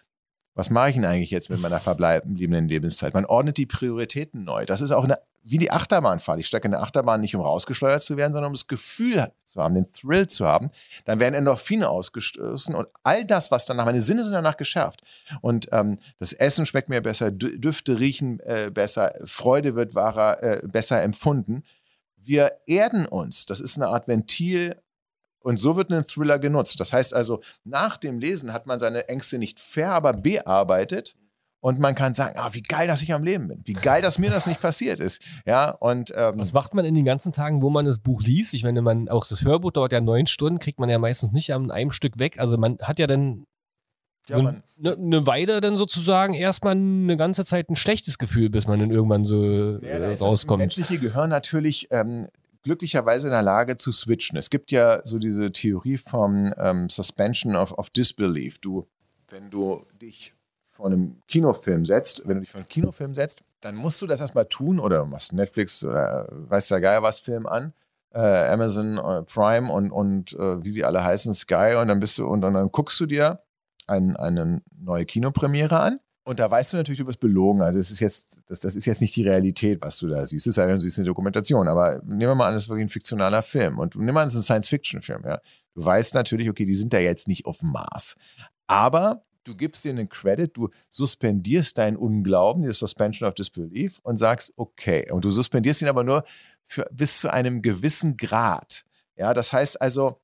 was mache ich denn eigentlich jetzt mit meiner verbleibenden Lebenszeit? Man ordnet die Prioritäten neu. Das ist auch eine, wie die Achterbahnfahrt. Ich stecke in der Achterbahn nicht, um rausgeschleudert zu werden, sondern um das Gefühl zu haben, den Thrill zu haben. Dann werden Endorphine ausgestoßen und all das, was danach, meine Sinne sind danach geschärft. Und ähm, das Essen schmeckt mir besser, Düfte riechen äh, besser, Freude wird wahrer, äh, besser empfunden. Wir erden uns. Das ist eine Art Ventil und so wird ein Thriller genutzt. Das heißt also, nach dem Lesen hat man seine Ängste nicht fair, aber bearbeitet. Und man kann sagen, ah, wie geil, dass ich am Leben bin. Wie geil, dass mir das nicht passiert ist. Ja, und ähm, was macht man in den ganzen Tagen, wo man das Buch liest? Ich meine, man auch das Hörbuch dauert ja neun Stunden, kriegt man ja meistens nicht an einem Stück weg. Also man hat ja dann ja, so eine, eine Weile dann sozusagen erstmal eine ganze Zeit ein schlechtes Gefühl, bis man dann irgendwann so Ja, da äh, ist das rauskommt. menschliche Gehirn natürlich ähm, glücklicherweise in der Lage zu switchen. Es gibt ja so diese Theorie vom ähm, Suspension of, of Disbelief. Du, wenn du dich vor einem Kinofilm setzt, wenn du dich vor einen Kinofilm setzt, dann musst du das erstmal tun oder du machst Netflix oder weiß der Geier was Film an. Äh, Amazon äh, Prime und, und äh, wie sie alle heißen, Sky, und dann bist du, und dann, dann guckst du dir ein, eine neue Kinopremiere an. Und da weißt du natürlich, du wirst belogen. Also das ist jetzt, das, das ist jetzt nicht die Realität, was du da siehst. Es sei denn, du siehst eine Dokumentation. Aber nehmen wir mal an, das ist wirklich ein fiktionaler Film. Und nehmen wir an, es ist ein Science-Fiction-Film. Ja. Du weißt natürlich, okay, die sind da jetzt nicht auf dem Mars. Aber du gibst denen einen Credit, du suspendierst deinen Unglauben, die Suspension of Disbelief, und sagst, okay. Und du suspendierst ihn aber nur für, bis zu einem gewissen Grad. Ja, das heißt also,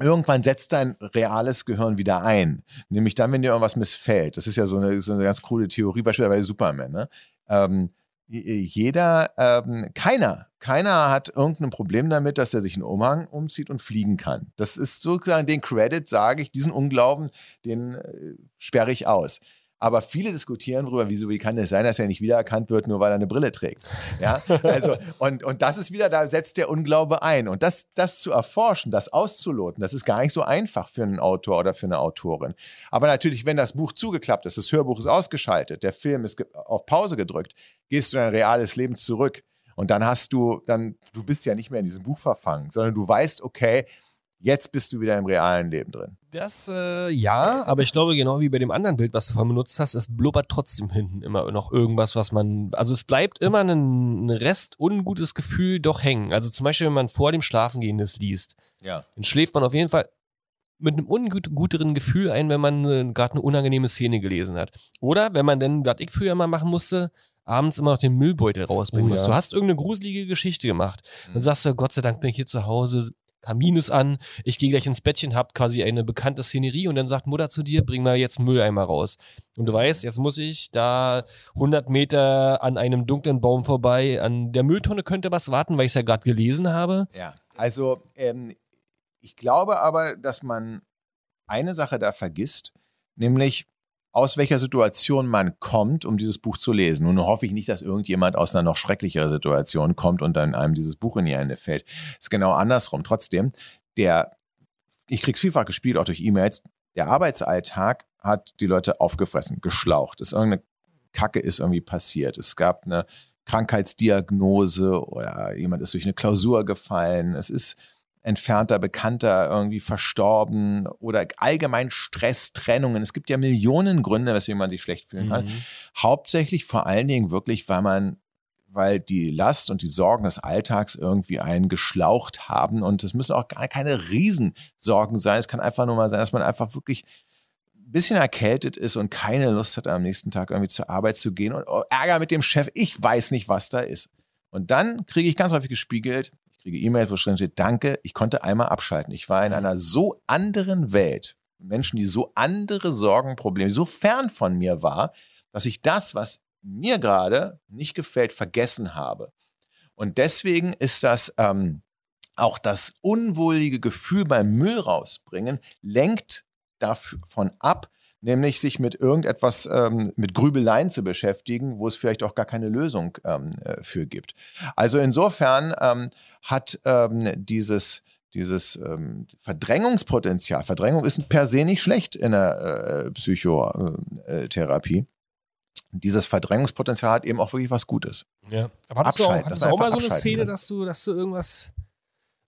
irgendwann setzt dein reales Gehirn wieder ein. Nämlich dann, wenn dir irgendwas missfällt. Das ist ja so eine, so eine ganz coole Theorie, beispielsweise bei Superman. Ne? Ähm, jeder, ähm, keiner, keiner hat irgendein Problem damit, dass er sich einen Umhang umzieht und fliegen kann. Das ist sozusagen den Credit, sage ich, diesen Unglauben, den äh, sperre ich aus. Aber viele diskutieren darüber, wieso, wie kann es sein, dass er nicht wiedererkannt wird, nur weil er eine Brille trägt. Ja, also, und, und das ist wieder, da setzt der Unglaube ein. Und das, das zu erforschen, das auszuloten, das ist gar nicht so einfach für einen Autor oder für eine Autorin. Aber natürlich, wenn das Buch zugeklappt ist, das Hörbuch ist ausgeschaltet, der Film ist auf Pause gedrückt, gehst du in dein reales Leben zurück. Und dann hast du, dann, du bist ja nicht mehr in diesem Buch verfangen, sondern du weißt, okay, jetzt bist du wieder im realen Leben drin. Das, äh, ja, aber ich glaube, genau wie bei dem anderen Bild, was du vorhin benutzt hast, es blubbert trotzdem hinten immer noch irgendwas, was man, also es bleibt immer ein, Rest ungutes Gefühl doch hängen. Also zum Beispiel, wenn man vor dem Schlafengehen das liest, Ja. dann schläft man auf jeden Fall mit einem unguteren Gefühl ein, wenn man äh, gerade eine unangenehme Szene gelesen hat. Oder wenn man dann, was ich früher mal machen musste, abends immer noch den Müllbeutel rausbringen Oh, muss. ja. Du hast irgendeine gruselige Geschichte gemacht. Dann Mhm. sagst du, Gott sei Dank bin ich hier zu Hause, Kamin ist an, ich gehe gleich ins Bettchen, hab quasi eine bekannte Szenerie und dann sagt Mutter zu dir, bring mal jetzt Mülleimer raus. Und du weißt, jetzt muss ich da 100 Meter an einem dunklen Baum vorbei, an der Mülltonne könnte was warten, weil ich es ja gerade gelesen habe. Ja, also ähm, ich glaube aber, dass man eine Sache da vergisst, nämlich aus welcher Situation man kommt, um dieses Buch zu lesen. Nun hoffe ich nicht, dass irgendjemand aus einer noch schrecklicheren Situation kommt und dann einem dieses Buch in die Hände fällt. ist genau andersrum. Trotzdem, der, ich krieg's vielfach gespielt, auch durch E-Mails, der Arbeitsalltag hat die Leute aufgefressen, geschlaucht. Es ist irgendeine Kacke ist irgendwie passiert. Es gab eine Krankheitsdiagnose oder jemand ist durch eine Klausur gefallen. Es ist entfernter Bekannter irgendwie verstorben oder allgemein Stress, Trennungen. Es gibt ja Millionen Gründe, weswegen man sich schlecht fühlen kann. Hauptsächlich vor allen Dingen wirklich, weil man, weil die Last und die Sorgen des Alltags irgendwie einen geschlaucht haben. Und es müssen auch gar keine Riesensorgen sein. Es kann einfach nur mal sein, dass man einfach wirklich ein bisschen erkältet ist und keine Lust hat, am nächsten Tag irgendwie zur Arbeit zu gehen und oh, Ärger mit dem Chef. Ich weiß nicht, was da ist. Und dann kriege ich ganz häufig gespiegelt, kriege E-Mails, wo drin steht, danke, ich konnte einmal abschalten. Ich war in einer so anderen Welt. Menschen, die so andere Sorgen, Probleme, so fern von mir war, dass ich das, was mir gerade nicht gefällt, vergessen habe. Und deswegen ist das ähm, auch das unwohlige Gefühl beim Müll rausbringen, lenkt davon ab, nämlich sich mit irgendetwas, ähm, mit Grübeleien zu beschäftigen, wo es vielleicht auch gar keine Lösung ähm, äh, für gibt. Also insofern ähm, hat ähm, dieses dieses ähm, Verdrängungspotenzial, Verdrängung ist per se nicht schlecht in der äh, Psychotherapie. Dieses Verdrängungspotenzial hat eben auch wirklich was Gutes. Ja. Aber hattest du auch, hattest du auch mal so eine Szene, dass du, dass du irgendwas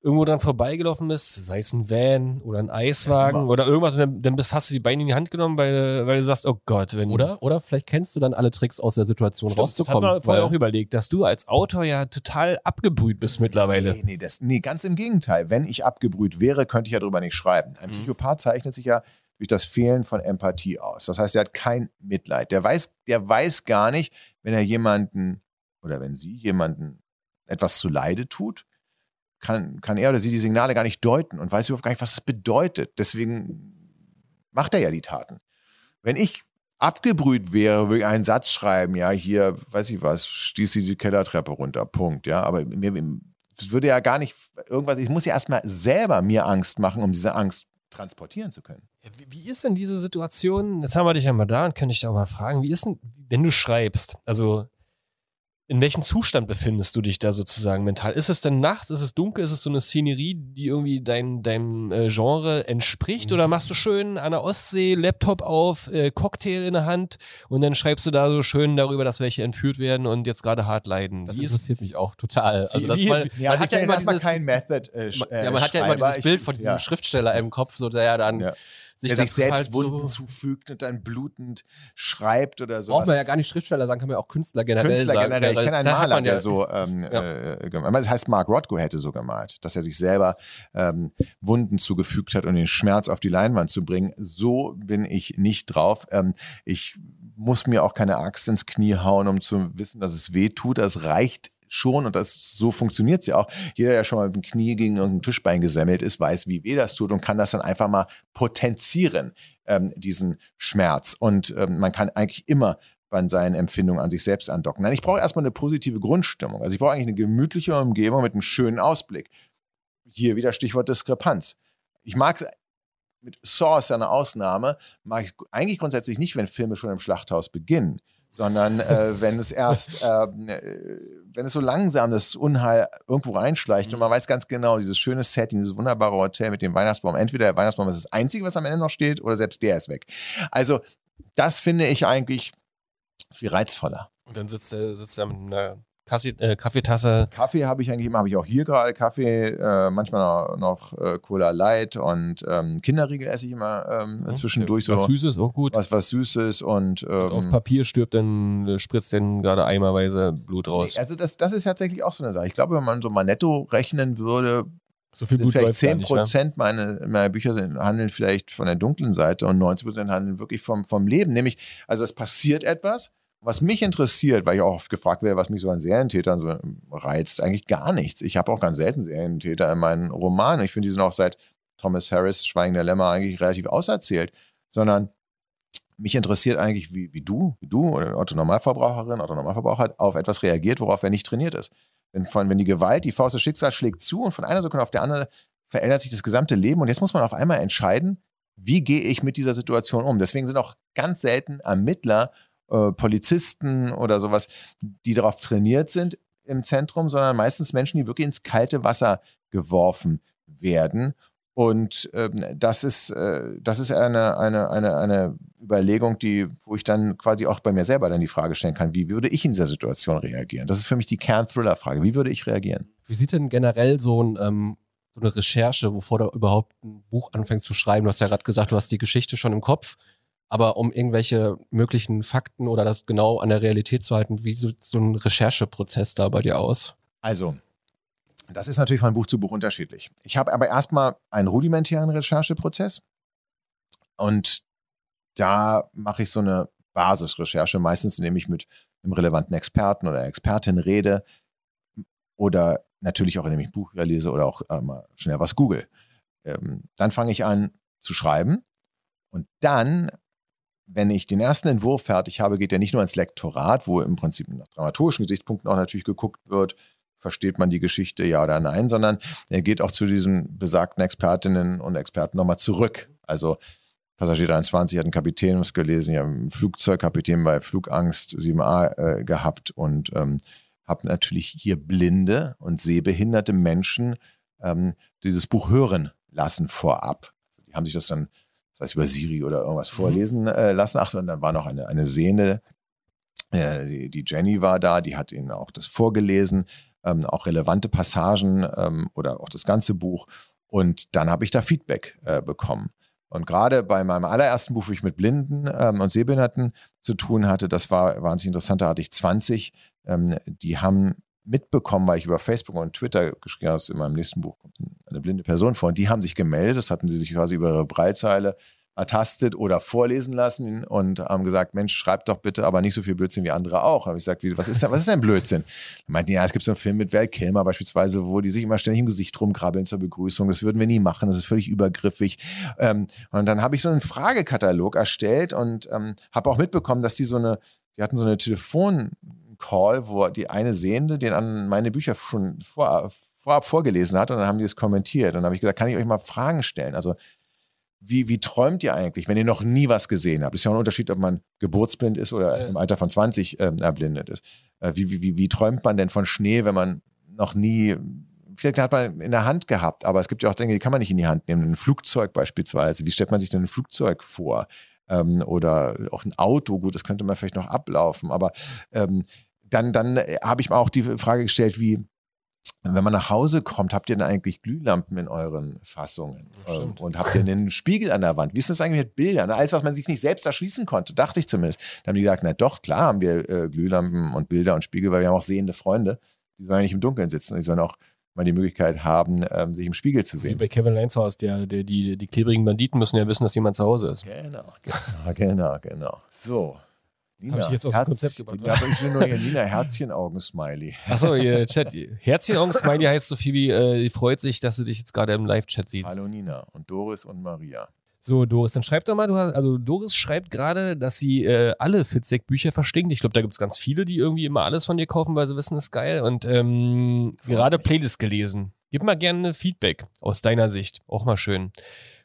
irgendwo dran vorbeigelaufen bist, sei es ein Van oder ein Eiswagen immer. oder irgendwas dann, dann bist, hast du die Beine in die Hand genommen, weil, weil du sagst, oh Gott, wenn Oder, oder vielleicht kennst du dann alle Tricks aus der Situation Stimmt, rauszukommen. Das hat man vorher auch überlegt, dass du als Autor ja total abgebrüht bist mittlerweile. Nee, nee, das, nee, ganz im Gegenteil. Wenn ich abgebrüht wäre, könnte ich ja darüber nicht schreiben. Ein Mhm. Psychopath zeichnet sich ja durch das Fehlen von Empathie aus. Das heißt, er hat kein Mitleid. Der weiß, der weiß gar nicht, wenn er jemanden oder wenn sie jemanden etwas zu Leide tut, kann, kann er oder sie die Signale gar nicht deuten und weiß überhaupt gar nicht, was es bedeutet. Deswegen macht er ja die Taten. Wenn ich abgebrüht wäre, würde ich einen Satz schreiben, ja, hier, weiß ich was, stieß sie die Kellertreppe runter, Punkt, ja, aber mir, es würde ja gar nicht irgendwas, ich muss ja erstmal selber mir Angst machen, um diese Angst transportieren zu können. Ja, Wie, wie ist denn diese Situation? Jetzt haben wir dich ja mal da und kann ich dich auch mal fragen, wie ist denn, wenn du schreibst, also in welchem Zustand befindest du dich da sozusagen mental? Ist es denn nachts? Ist es dunkel? Ist es so eine Szenerie, die irgendwie dein, deinem äh, Genre entspricht? Oder machst du schön an der Ostsee, Laptop auf, äh, Cocktail in der Hand und dann schreibst du da so schön darüber, dass welche entführt werden und jetzt gerade hart leiden? Das Wie ist, interessiert mich auch total. Also das weil, Ja, man hat ja immer dieses, kein Method. Äh, man, ja, man hat ja immer dieses Bild von diesem ja. Schriftsteller im Kopf, so der ja dann Ja. Sich, der sich selbst halt Wunden so, zufügt und dann blutend schreibt oder so. Braucht man ja gar nicht Schriftsteller sagen, kann man ja auch Künstler generell Künstler sagen. generell. Ich kenne einen hat Maler, ja- der so ähm, Ja. äh, gemalt. Das heißt, Mark Rothko hätte so gemalt, dass er sich selber ähm, Wunden zugefügt hat, um den Schmerz auf die Leinwand zu bringen. So bin ich nicht drauf. Ähm, ich muss mir auch keine Axt ins Knie hauen, um zu wissen, dass es weh tut. Das reicht schon und das so funktioniert es ja auch. Jeder, der schon mal mit dem Knie gegen irgendein Tischbein gesemmelt ist, weiß, wie weh das tut und kann das dann einfach mal potenzieren, ähm, diesen Schmerz. Und ähm, man kann eigentlich immer bei seinen Empfindungen an sich selbst andocken. Nein, ich brauche erstmal eine positive Grundstimmung. Also ich brauche eigentlich eine gemütliche Umgebung mit einem schönen Ausblick. Hier wieder Stichwort Diskrepanz. Ich mag mit Saw ist ja eine Ausnahme, mag ich eigentlich grundsätzlich nicht, wenn Filme schon im Schlachthaus beginnen, sondern äh, wenn es erst, ähm, äh, wenn es so langsam das Unheil irgendwo reinschleicht und man weiß ganz genau, dieses schöne Setting, dieses wunderbare Hotel mit dem Weihnachtsbaum, entweder der Weihnachtsbaum ist das Einzige, was am Ende noch steht, oder selbst der ist weg. Also das finde ich eigentlich viel reizvoller. und dann sitzt er, sitzt er mit einer Kassi, äh, Kaffeetasse. Kaffee habe ich eigentlich immer, habe ich auch hier gerade Kaffee, äh, manchmal noch, noch äh, Cola Light und ähm, Kinderriegel esse ich immer ähm, zwischendurch so Was Süßes, auch gut. was, was Süßes und auf ähm, Papier stirbt, dann äh, spritzt dann gerade eimerweise Blut raus. also das, das ist tatsächlich auch so eine Sache. Ich glaube, wenn man so mal netto rechnen würde, so viel sind vielleicht läuft 10 gar nicht, ne? Prozent meine, meiner Bücher sind, handeln vielleicht von der dunklen Seite und 90 Prozent handeln wirklich vom, vom Leben. Nämlich, also es passiert etwas. Was mich interessiert, weil ich auch oft gefragt werde, was mich so an Serientätern so reizt, eigentlich gar nichts. Ich habe auch ganz selten Serientäter in meinen Romanen. Ich finde, die sind auch seit Thomas Harris, Schweigen der Lämmer, eigentlich relativ auserzählt. Sondern mich interessiert eigentlich, wie, wie du, wie du oder Otto Normalverbraucherin, Otto Normalverbraucher auf etwas reagiert, worauf er nicht trainiert ist. Wenn, von, wenn die Gewalt, die Faust des Schicksals schlägt zu und von einer Sekunde auf der andere verändert sich das gesamte Leben und jetzt muss man auf einmal entscheiden, wie gehe ich mit dieser Situation um. Deswegen sind auch ganz selten Ermittler, äh, Polizisten oder sowas, die darauf trainiert sind im Zentrum, sondern meistens Menschen, die wirklich ins kalte Wasser geworfen werden. Und ähm, das ist, äh, das ist eine, eine, eine, eine Überlegung, die, wo ich dann quasi auch bei mir selber dann die Frage stellen kann, wie würde ich in dieser Situation reagieren? Das ist für mich die Kern-Thriller-Frage. Wie würde ich reagieren? Wie sieht denn generell so, ein, ähm, so eine Recherche, bevor du überhaupt ein Buch anfängst zu schreiben? Du hast ja gerade gesagt, du hast die Geschichte schon im Kopf, aber um irgendwelche möglichen Fakten oder das genau an der Realität zu halten, wie sieht so ein Rechercheprozess da bei dir aus? Also, das ist natürlich von Buch zu Buch unterschiedlich. Ich habe aber erstmal einen rudimentären Rechercheprozess und da mache ich so eine Basisrecherche, meistens indem ich mit einem relevanten Experten oder Expertin rede oder natürlich auch indem ich Buch lese oder auch äh, mal schnell was google. Ähm, dann fange ich an zu schreiben und dann, wenn ich den ersten Entwurf fertig habe, geht er nicht nur ins Lektorat, wo im Prinzip nach dramaturgischen Gesichtspunkten auch natürlich geguckt wird, versteht man die Geschichte ja oder nein, sondern er geht auch zu diesen besagten Expertinnen und Experten nochmal zurück. Also Passagier 23 hat einen Kapitän was gelesen, ich habe einen Flugzeugkapitän bei Flugangst 7a äh, gehabt und ähm, habe natürlich hier blinde und sehbehinderte Menschen ähm, dieses Buch hören lassen vorab. Die haben sich das dann, das heißt über Siri oder irgendwas vorlesen äh, lassen. Ach, und dann war noch eine, eine Sehende, äh, die, die Jenny war da, die hat ihnen auch das vorgelesen, ähm, auch relevante Passagen ähm, oder auch das ganze Buch. Und dann habe ich da Feedback äh, bekommen. Und gerade bei meinem allerersten Buch, wo ich mit Blinden ähm, und Sehbehinderten zu tun hatte, das war wahnsinnig interessant, da hatte ich 20, ähm, die haben mitbekommen, weil ich über Facebook und Twitter geschrieben habe, in meinem nächsten Buch kommt eine blinde Person vor, und die haben sich gemeldet, das hatten sie sich quasi über ihre Breitzeile ertastet oder vorlesen lassen und haben gesagt, Mensch, schreib doch bitte aber nicht so viel Blödsinn wie andere auch. Da habe ich gesagt, wie, was ist denn, was ist denn Blödsinn? Da meinten, ja, es gibt so einen Film mit Val Kilmer beispielsweise, wo die sich immer ständig im Gesicht rumkrabbeln zur Begrüßung. Das würden wir nie machen, das ist völlig übergriffig. Ähm, und dann habe ich so einen Fragekatalog erstellt und ähm, habe auch mitbekommen, dass die so eine, die hatten so eine Telefon-Call, wo die eine Sehende den an meine Bücher schon vor, vorab vorgelesen hat und dann haben die es kommentiert. Und dann habe ich gesagt, kann ich euch mal Fragen stellen? Also wie, wie träumt ihr eigentlich, wenn ihr noch nie was gesehen habt? Ist ja ein Unterschied, ob man geburtsblind ist oder im Alter von 20 äh, erblindet ist. Äh, wie, wie, wie, wie träumt man denn von Schnee, wenn man noch nie, vielleicht hat man in der Hand gehabt, aber es gibt ja auch Dinge, die kann man nicht in die Hand nehmen. Ein Flugzeug beispielsweise. Wie stellt man sich denn ein Flugzeug vor? Ähm, oder auch ein Auto, gut, das könnte man vielleicht noch ablaufen, aber ähm, dann, dann habe ich mir auch die Frage gestellt, wie, wenn man nach Hause kommt, habt ihr denn eigentlich Glühlampen in euren Fassungen? Ähm, und habt ihr einen Spiegel an der Wand? Wie ist das eigentlich mit Bildern? Alles, was man sich nicht selbst erschließen konnte, dachte ich zumindest. Dann haben die gesagt, na doch, klar haben wir äh, Glühlampen und Bilder und Spiegel, weil wir haben auch sehende Freunde. Die sollen ja nicht im Dunkeln sitzen. Die sollen auch mal die Möglichkeit haben, ähm, sich im Spiegel zu Wie sehen. bei Kevin Laneshaus, der, der, die, die klebrigen Banditen müssen ja wissen, dass jemand zu Hause ist. Genau, genau, genau, genau. So. Nina, ich jetzt aus dem Konzept gebracht, Ja, aber ich will nur hier Nina Herzchenaugen-Smiley. Achso, ihr Chat. Herzchen-Augen-Smiley heißt so viel wie, äh, die freut sich, dass sie dich jetzt gerade im Live-Chat sieht. Hallo Nina und Doris und Maria. So, Doris, dann schreib doch mal, du hast, also Doris schreibt gerade, dass sie äh, alle Fitzek-Bücher verstinkt. Ich glaube, da gibt es ganz viele, die irgendwie immer alles von dir kaufen, weil sie wissen, das ist geil. Und ähm, gerade Playlist gelesen. Gib mal gerne Feedback aus deiner Sicht. Auch mal schön.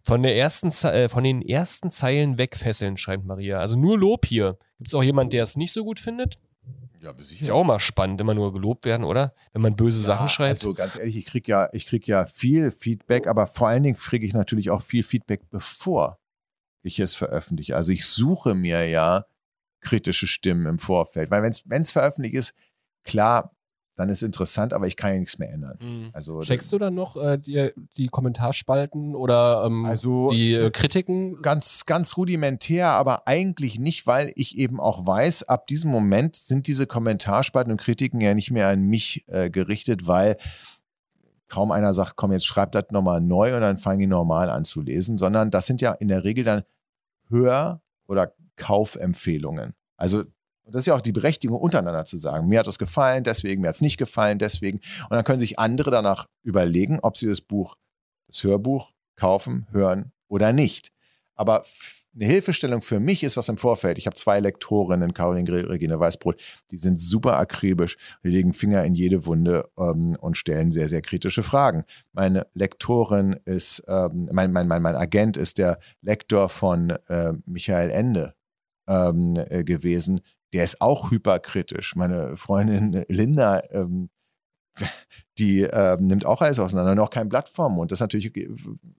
Von, der ersten, äh, von den ersten Zeilen wegfesseln, schreibt Maria. Also nur Lob hier. Gibt es auch jemanden, der es nicht so gut findet? Ja, sicher. Ist ja auch mal spannend, immer nur gelobt werden, oder? Wenn man böse Sachen schreibt. Also ganz ehrlich, ich kriege ja, ich krieg ja viel Feedback, aber vor allen Dingen kriege ich natürlich auch viel Feedback, bevor ich es veröffentliche. Also ich suche mir ja kritische Stimmen im Vorfeld, weil wenn es veröffentlicht ist, klar, dann ist es interessant, aber ich kann ja nichts mehr ändern. Also, Checkst du dann noch äh, die, die Kommentarspalten oder ähm, Also- die äh, Kritiken? ganz, ganz rudimentär, aber eigentlich nicht, weil ich eben auch weiß, ab diesem Moment sind diese Kommentarspalten und Kritiken ja nicht mehr an mich äh, gerichtet, weil kaum einer sagt, komm, jetzt schreib das nochmal neu und dann fangen die normal an zu lesen, sondern das sind ja in der Regel dann Hör- oder Kaufempfehlungen. Also und das ist ja auch die Berechtigung, untereinander zu sagen, mir hat das gefallen, deswegen, mir hat es nicht gefallen, deswegen. Und dann können sich andere danach überlegen, ob sie das Buch, das Hörbuch kaufen, hören oder nicht. Aber eine Hilfestellung für mich ist was im Vorfeld. Ich habe zwei Lektorinnen, Caroline Regine Weißbrot, die sind super akribisch, die legen Finger in jede Wunde ähm, und stellen sehr, sehr kritische Fragen. Meine Lektorin ist, ähm, mein, mein, mein, mein Agent ist der Lektor von äh, Michael Ende ähm, äh, gewesen. Der ist auch hyperkritisch. Meine Freundin Linda, ähm, die ähm, nimmt auch alles auseinander, noch kein Blatt vorm Mund. Das natürlich,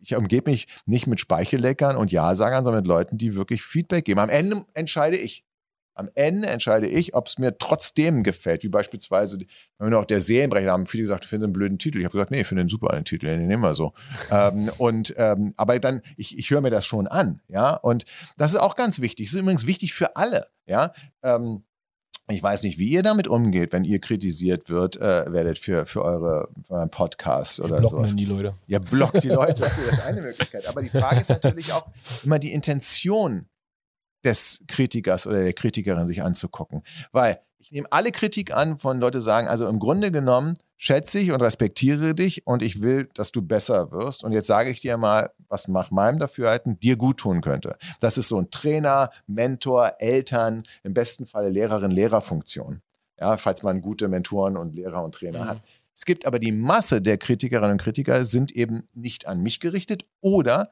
ich umgebe mich nicht mit Speichelleckern und Ja-Sagern, sondern mit Leuten, die wirklich Feedback geben. Am Ende entscheide ich. Am Ende entscheide ich, ob es mir trotzdem gefällt. Wie beispielsweise, wenn wir noch der Seelenbrecher haben, viele gesagt, ich finde einen blöden Titel. Ich habe gesagt, nee, ich finde den super, den Titel, den nehmen wir so. ähm, und, ähm, aber dann, ich, ich höre mir das schon an, ja. Und das ist auch ganz wichtig. Das ist übrigens wichtig für alle, ja. Ähm, ich weiß nicht, wie ihr damit umgeht, wenn ihr kritisiert wird, äh, werdet für, für, eure, für euren Podcast oder blocken sowas. dann die Leute. Ja, blockt die Leute. Das ist eine Möglichkeit. Aber die Frage ist natürlich auch immer die Intention des Kritikers oder der Kritikerin sich anzugucken. Weil ich nehme alle Kritik an, von Leute sagen, also im Grunde genommen schätze ich und respektiere dich und ich will, dass du besser wirst. Und jetzt sage ich dir mal, was nach meinem Dafürhalten dir gut tun könnte. Das ist so ein Trainer, Mentor, Eltern, im besten Falle Lehrerin, Lehrerfunktion. Ja, falls man gute Mentoren und Lehrer und Trainer hat. Es gibt aber die Masse der Kritikerinnen und Kritiker sind eben nicht an mich gerichtet oder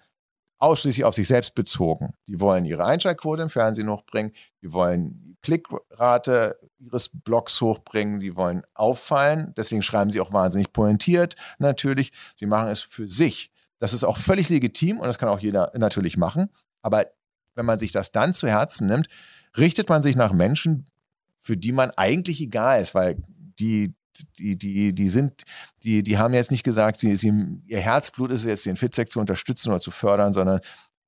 ausschließlich auf sich selbst bezogen. Die wollen ihre Einschaltquote im Fernsehen hochbringen, die wollen die Klickrate ihres Blogs hochbringen, die wollen auffallen, deswegen schreiben sie auch wahnsinnig pointiert natürlich. Sie machen es für sich. Das ist auch völlig legitim und das kann auch jeder natürlich machen. Aber wenn man sich das dann zu Herzen nimmt, richtet man sich nach Menschen, für die man eigentlich egal ist, weil die, die, die, die sind, die, die haben jetzt nicht gesagt, sie, sie, ihr Herzblut ist jetzt, den Fitzek zu unterstützen oder zu fördern, sondern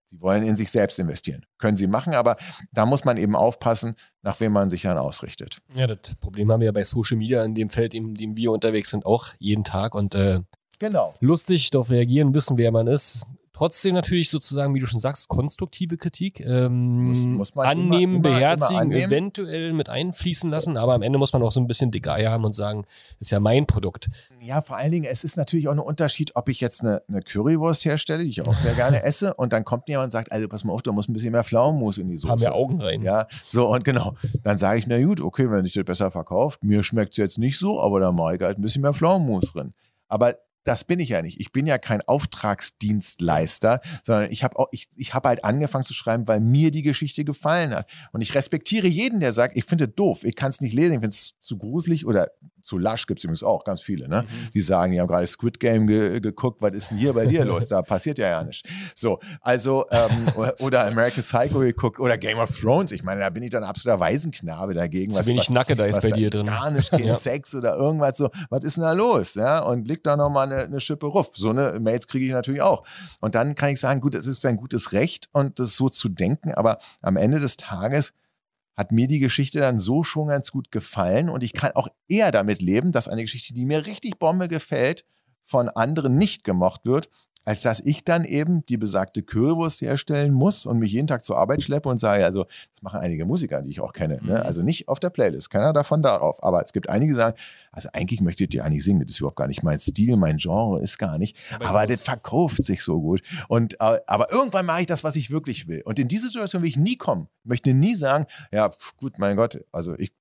sie wollen in sich selbst investieren. Können sie machen, aber da muss man eben aufpassen, nach wem man sich dann ausrichtet. Ja, das Problem haben wir ja bei Social Media in dem Feld, in dem wir unterwegs sind, auch jeden Tag und äh, Genau. lustig, darauf reagieren, wissen, wer man ist. Trotzdem natürlich sozusagen, wie du schon sagst, konstruktive Kritik. Ähm, Muss- muss man annehmen, immer- beherzigen, immer annehmen. eventuell mit einfließen lassen, aber am Ende muss man auch so ein bisschen dick Eier haben und sagen, ist ja mein Produkt. Ja, vor allen Dingen, es ist natürlich auch ein Unterschied, ob ich jetzt eine, eine Currywurst herstelle, die ich auch sehr gerne esse, und dann kommt jemand und sagt, also pass mal auf, da muss ein bisschen mehr Pflaumenmus in die Soße. Haben wir Augen rein. Ja, so und genau. Dann sage ich, na gut, okay, wenn sich das besser verkauft, mir schmeckt es jetzt nicht so, aber da mache ich halt ein bisschen mehr Pflaumenmus drin. Aber das bin ich ja nicht. Ich bin ja kein Auftragsdienstleister, sondern ich habe ich, ich habe halt angefangen zu schreiben, weil mir die Geschichte gefallen hat. Und ich respektiere jeden, der sagt, ich finde doof, ich kann es nicht lesen, ich finde es zu gruselig oder zu lasch gibt es übrigens auch, ganz viele, ne? Die sagen, die haben gerade Squid Game ge geguckt, was ist denn hier bei dir los? Da passiert ja ja nichts. So, also, ähm, oder- American Psycho geguckt oder Game of Thrones. Ich meine, da bin ich dann absoluter Waisenknabe dagegen. Zu wenig Nacke da ist was bei dir drin. Gar nicht, kein Ja. Sex oder irgendwas so. Was ist denn da los? Ja, und liegt da nochmal eine, eine Schippe ruff. So eine Mails kriege ich natürlich auch. Und dann kann ich sagen, gut, es ist ein gutes Recht und das so zu denken, aber am Ende des Tages hat mir die Geschichte dann so schon ganz gut gefallen und ich kann auch eher damit leben, dass eine Geschichte, die mir richtig Bombe gefällt, von anderen nicht gemocht wird, als dass ich dann eben die besagte Currywurst herstellen muss und mich jeden Tag zur Arbeit schleppe und sage, also das machen einige Musiker, die ich auch kenne, ne? also nicht auf der Playlist, keiner davon darauf, aber es gibt einige, die sagen, also eigentlich möchte ich dir eigentlich singen, das ist überhaupt gar nicht mein Stil, mein Genre ist gar nicht, aber, das verkauft sich so gut. Und äh, aber irgendwann mache ich das, was ich wirklich will. Und in diese Situation will ich nie kommen, möchte nie sagen, ja gut, mein Gott, also ich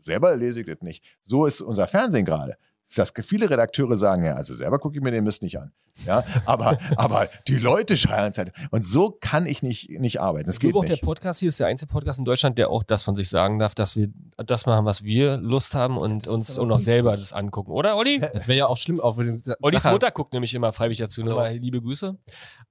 selber lese ich das nicht, so ist unser Fernsehen gerade dass viele Redakteure sagen, ja, also selber gucke ich mir den Mist nicht an. Ja, aber, aber die Leute schreien Zeit. Und so kann ich nicht, nicht arbeiten. Das Ich geht glaube auch, der nicht. Podcast hier ist der einzige Podcast in Deutschland, der auch das von sich sagen darf, dass wir das machen, was wir Lust haben und uns auch noch selber das angucken, oder, Olli? Das wäre ja auch schlimm, auch Ollis Sache- Mutter guckt nämlich immer freiwillig dazu. Ne? Mal Liebe Grüße.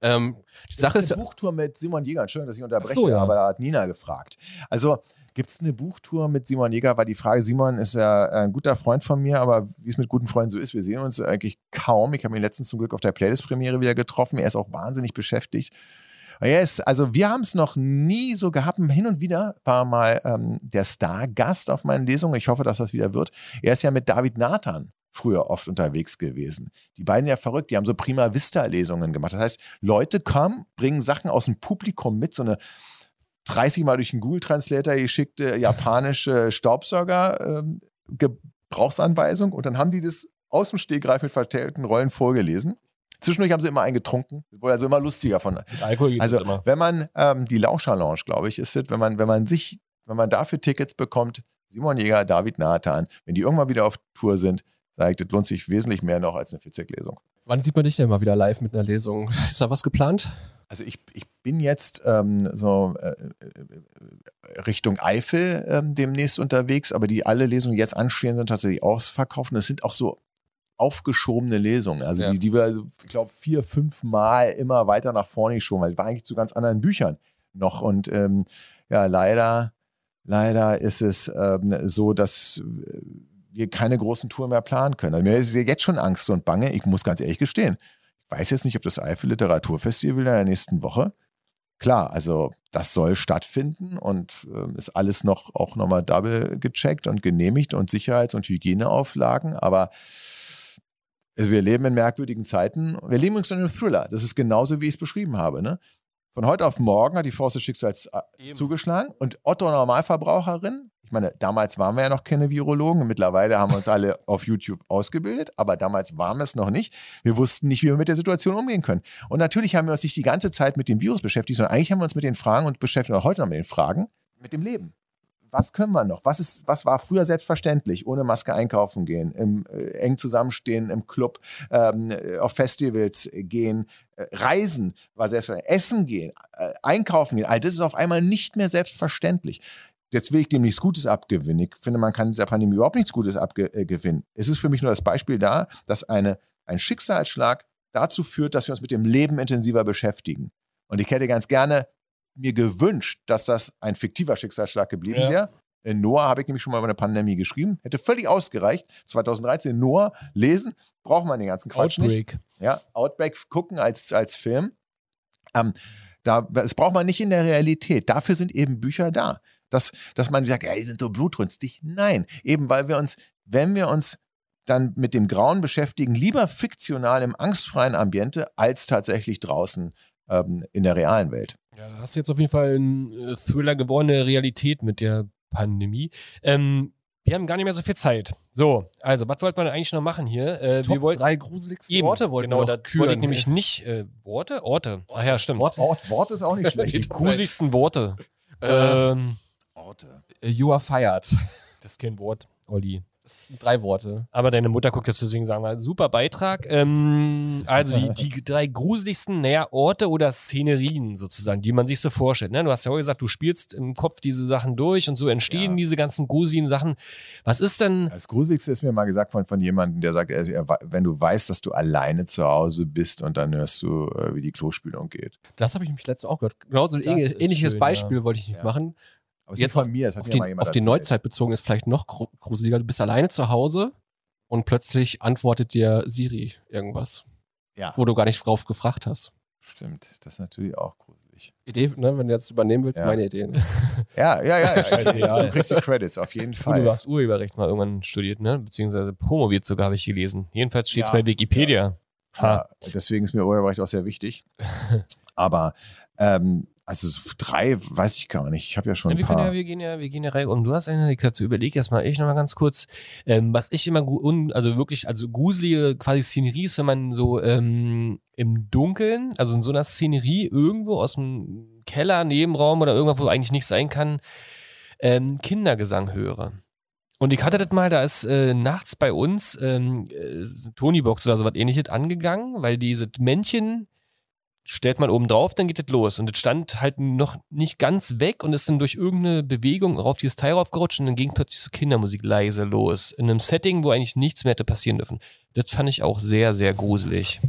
Ähm, die Sache ist ja, eine Buchtour mit Simon Jäger. Schön, dass ich unterbreche, so, ja. aber da hat Nina gefragt. Also gibt es eine Buchtour mit Simon Jäger? War die Frage. Simon ist ja ein guter Freund von mir, aber wie es mit guten Freunden so ist, wir sehen uns eigentlich kaum. Ich habe ihn letztens zum Glück auf der Playlist-Premiere wieder getroffen. Er ist auch wahnsinnig beschäftigt. Ist, also wir haben es noch nie so gehabt. Hin und wieder war mal ähm, der Star-Gast auf meinen Lesungen. Ich hoffe, dass das wieder wird. Er ist ja mit David Nathan früher oft unterwegs gewesen. Die beiden ja verrückt, die haben so Prima Vista-Lesungen gemacht. Das heißt, Leute kommen, bringen Sachen aus dem Publikum mit, so eine 30 Mal durch den Google Translator geschickte japanische Staubsauger-Gebrauchsanweisung und dann haben die das aus dem Stegreif mit verteilten Rollen vorgelesen. Zwischendurch haben sie immer einen getrunken. Wurde also immer lustiger von. Mit Alkohol geht Also, immer. wenn man ähm, die Lauscher Lounge, glaube ich, ist es, wenn man, wenn man sich, wenn man dafür Tickets bekommt, Simon Jäger, David Nathan, wenn die irgendwann wieder auf Tour sind, sage ich, das lohnt sich wesentlich mehr noch als eine Fitzek-Lesung. wann sieht man dich denn mal wieder live mit einer Lesung? Ist da was geplant? Also ich, ich bin jetzt ähm, so äh, äh, Richtung Eifel ähm, demnächst unterwegs, aber die alle Lesungen, die jetzt anstehen, sind tatsächlich ausverkauft. Und es sind auch so aufgeschobene Lesungen, also Ja. die, die wir, also, ich glaube, vier, fünf Mal immer weiter nach vorne geschoben, weil die war eigentlich zu ganz anderen Büchern noch. Und ähm, ja, leider, leider ist es ähm, so, dass äh, wir keine großen Touren mehr planen können. Also mir ist ja jetzt schon Angst und Bange. Ich muss ganz ehrlich gestehen. Ich weiß jetzt nicht, ob das Eifel Literaturfestival in der nächsten Woche. Klar, also das soll stattfinden und ähm, ist alles noch auch nochmal double gecheckt und genehmigt und Sicherheits- und Hygieneauflagen, aber also wir leben in merkwürdigen Zeiten. Wir leben übrigens in einem Thriller. Das ist genauso, wie ich es beschrieben habe. Ne? Von heute auf morgen hat die Force des Schicksals äh, zugeschlagen und Otto Normalverbraucherin, ich meine, damals waren wir ja noch keine Virologen, mittlerweile haben wir uns alle auf YouTube ausgebildet, aber damals waren wir es noch nicht. Wir wussten nicht, wie wir mit der Situation umgehen können. Und natürlich haben wir uns nicht die ganze Zeit mit dem Virus beschäftigt, sondern eigentlich haben wir uns mit den Fragen und beschäftigen auch heute noch mit den Fragen, mit dem Leben. was können wir noch? Was, ist, was war früher selbstverständlich? Ohne Maske einkaufen gehen, im, äh, eng zusammenstehen im Club, ähm, äh, auf Festivals gehen, äh, reisen war selbstverständlich, essen gehen, äh, einkaufen gehen. All das ist auf einmal nicht mehr selbstverständlich. Jetzt will ich dem nichts Gutes abgewinnen. Ich finde, man kann dieser Pandemie überhaupt nichts Gutes abgewinnen. Es ist für mich nur das Beispiel da, dass eine, ein Schicksalsschlag dazu führt, dass wir uns mit dem Leben intensiver beschäftigen. Und ich hätte ganz gerne mir gewünscht, dass das ein fiktiver Schicksalsschlag geblieben Ja. wäre. In Noah habe ich nämlich schon mal über eine Pandemie geschrieben. Hätte völlig ausgereicht. 2013 Noah lesen, braucht man den ganzen Quatsch nicht. Outbreak. Ja, Outbreak gucken als, als Film. Ähm, da, das braucht man nicht in der Realität. Dafür sind eben Bücher da. Dass, dass man sagt, ey, so blutrünstig. Nein, eben weil wir uns, wenn wir uns dann mit dem Grauen beschäftigen, lieber fiktional im angstfreien Ambiente als tatsächlich draußen ähm, in der realen Welt. Ja, da hast du jetzt auf jeden Fall einen äh, Thriller gewordene Realität mit der Pandemie. Ähm, wir haben gar nicht mehr so viel Zeit. So, also, was wollten wir eigentlich noch machen hier? Äh, wir Top wollten drei gruseligsten eben, Orte wollten genau, wir da noch wollte ich nämlich nicht äh, Worte, Orte. Ach ja, stimmt. Wort- Wort, Wort ist auch nicht schlecht. Die gruseligsten Worte. Äh, ähm, Orte. You are fired. das ist kein Wort, Olli. Das sind drei Worte. Aber deine Mutter guckt jetzt deswegen sagen wir, super Beitrag. Ähm, also die, die drei gruseligsten naja, Orte oder Szenerien sozusagen, die man sich so vorstellt. Ne? Du hast ja auch gesagt, du spielst im Kopf diese Sachen durch und so entstehen Ja. diese ganzen gruseligen Sachen. Was ist denn, Das Gruseligste ist mir mal gesagt von, von jemandem, der sagt, wenn du weißt, dass du alleine zu Hause bist und dann hörst du, äh, wie die Klospülung geht. Das habe ich mich letztens auch gehört. Genauso ein Das ähnlich- ist ähnliches schön, Beispiel wollte ich nicht Ja. machen. Aber es Jetzt von mir, das hat Auf, mir den, mal jemand auf die erzählt. Neuzeit bezogen ist vielleicht noch gru- gruseliger. Du bist alleine zu Hause und plötzlich antwortet dir Siri irgendwas, Ja, wo du gar nicht drauf gefragt hast. stimmt. Das ist natürlich auch gruselig. Idee, ne, wenn du jetzt übernehmen willst, Ja. meine Idee. Ne? Ja, ja, ja. Scheißegal. du kriegst die Credits, auf jeden Fall. du hast Urheberrecht mal irgendwann studiert, ne? Beziehungsweise promoviert sogar, habe ich gelesen. Jedenfalls steht es Ja. bei Wikipedia. Ha. Ja, deswegen ist mir Urheberrecht auch sehr wichtig. Aber ähm, also so drei weiß ich gar nicht. Ich habe ja schon Ja, ein wir, ja, wir gehen ja, wir gehen ja rein um. Du hast eine, ich dazu überleg erst mal ich noch mal ganz kurz. Ähm, was ich immer, un, also wirklich, also gruselige quasi Szenerie ist, wenn man so ähm, im Dunkeln, also in so einer Szenerie irgendwo aus dem Keller, Nebenraum oder irgendwo, wo eigentlich nichts sein kann, ähm, Kindergesang höre. Und ich hatte das mal, da ist äh, nachts bei uns ähm, äh, Tonybox oder so was ähnliches angegangen, weil dieses Männchen stellt man oben drauf, dann geht das los. Und das stand halt noch nicht ganz weg und ist dann durch irgendeine Bewegung auf dieses Teil raufgerutscht und dann ging plötzlich so Kindermusik leise los. In einem Setting, wo eigentlich nichts mehr hätte passieren dürfen. Das fand ich auch sehr, sehr gruselig.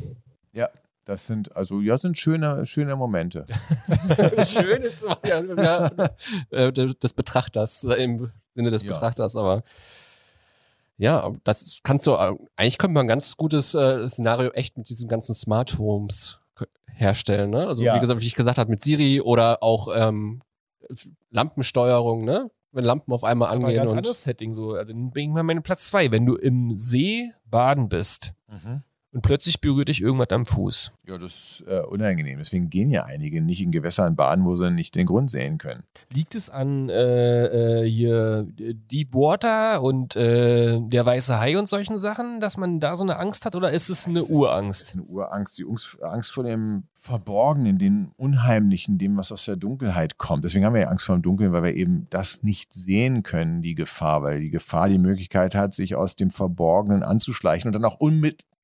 Das sind, also ja, sind schöne, schöne Momente. Schön ist ja, ja, äh, des Betrachters, äh, im Sinne des Ja. Betrachters, aber ja, das kannst du, äh, eigentlich könnte man ein ganz gutes äh, Szenario echt mit diesen ganzen Smart Homes herstellen, ne? Also Ja. wie gesagt, wie ich gesagt habe, mit Siri oder auch ähm, Lampensteuerung, ne? Wenn Lampen auf einmal Aber ein angehen ganz und anderes Setting so. Also bring ich mal meine Platz zwei. Wenn du im See baden bist und plötzlich berührt dich irgendwas am Fuß. Ja, das ist äh, unangenehm. Deswegen gehen ja einige nicht in Gewässern baden, wo sie nicht den Grund sehen können. Liegt es an äh, äh, hier äh, Deepwater und äh, der weiße Hai und solchen Sachen, dass man da so eine Angst hat oder ist es eine Das ist- Urangst? Das ist eine Urangst, die Angst, vor dem Verborgenen, dem Unheimlichen, dem, was aus der Dunkelheit kommt. Deswegen haben wir ja Angst vor dem Dunkeln, weil wir eben das nicht sehen können, die Gefahr, weil die Gefahr die Möglichkeit hat, sich aus dem Verborgenen anzuschleichen und dann auch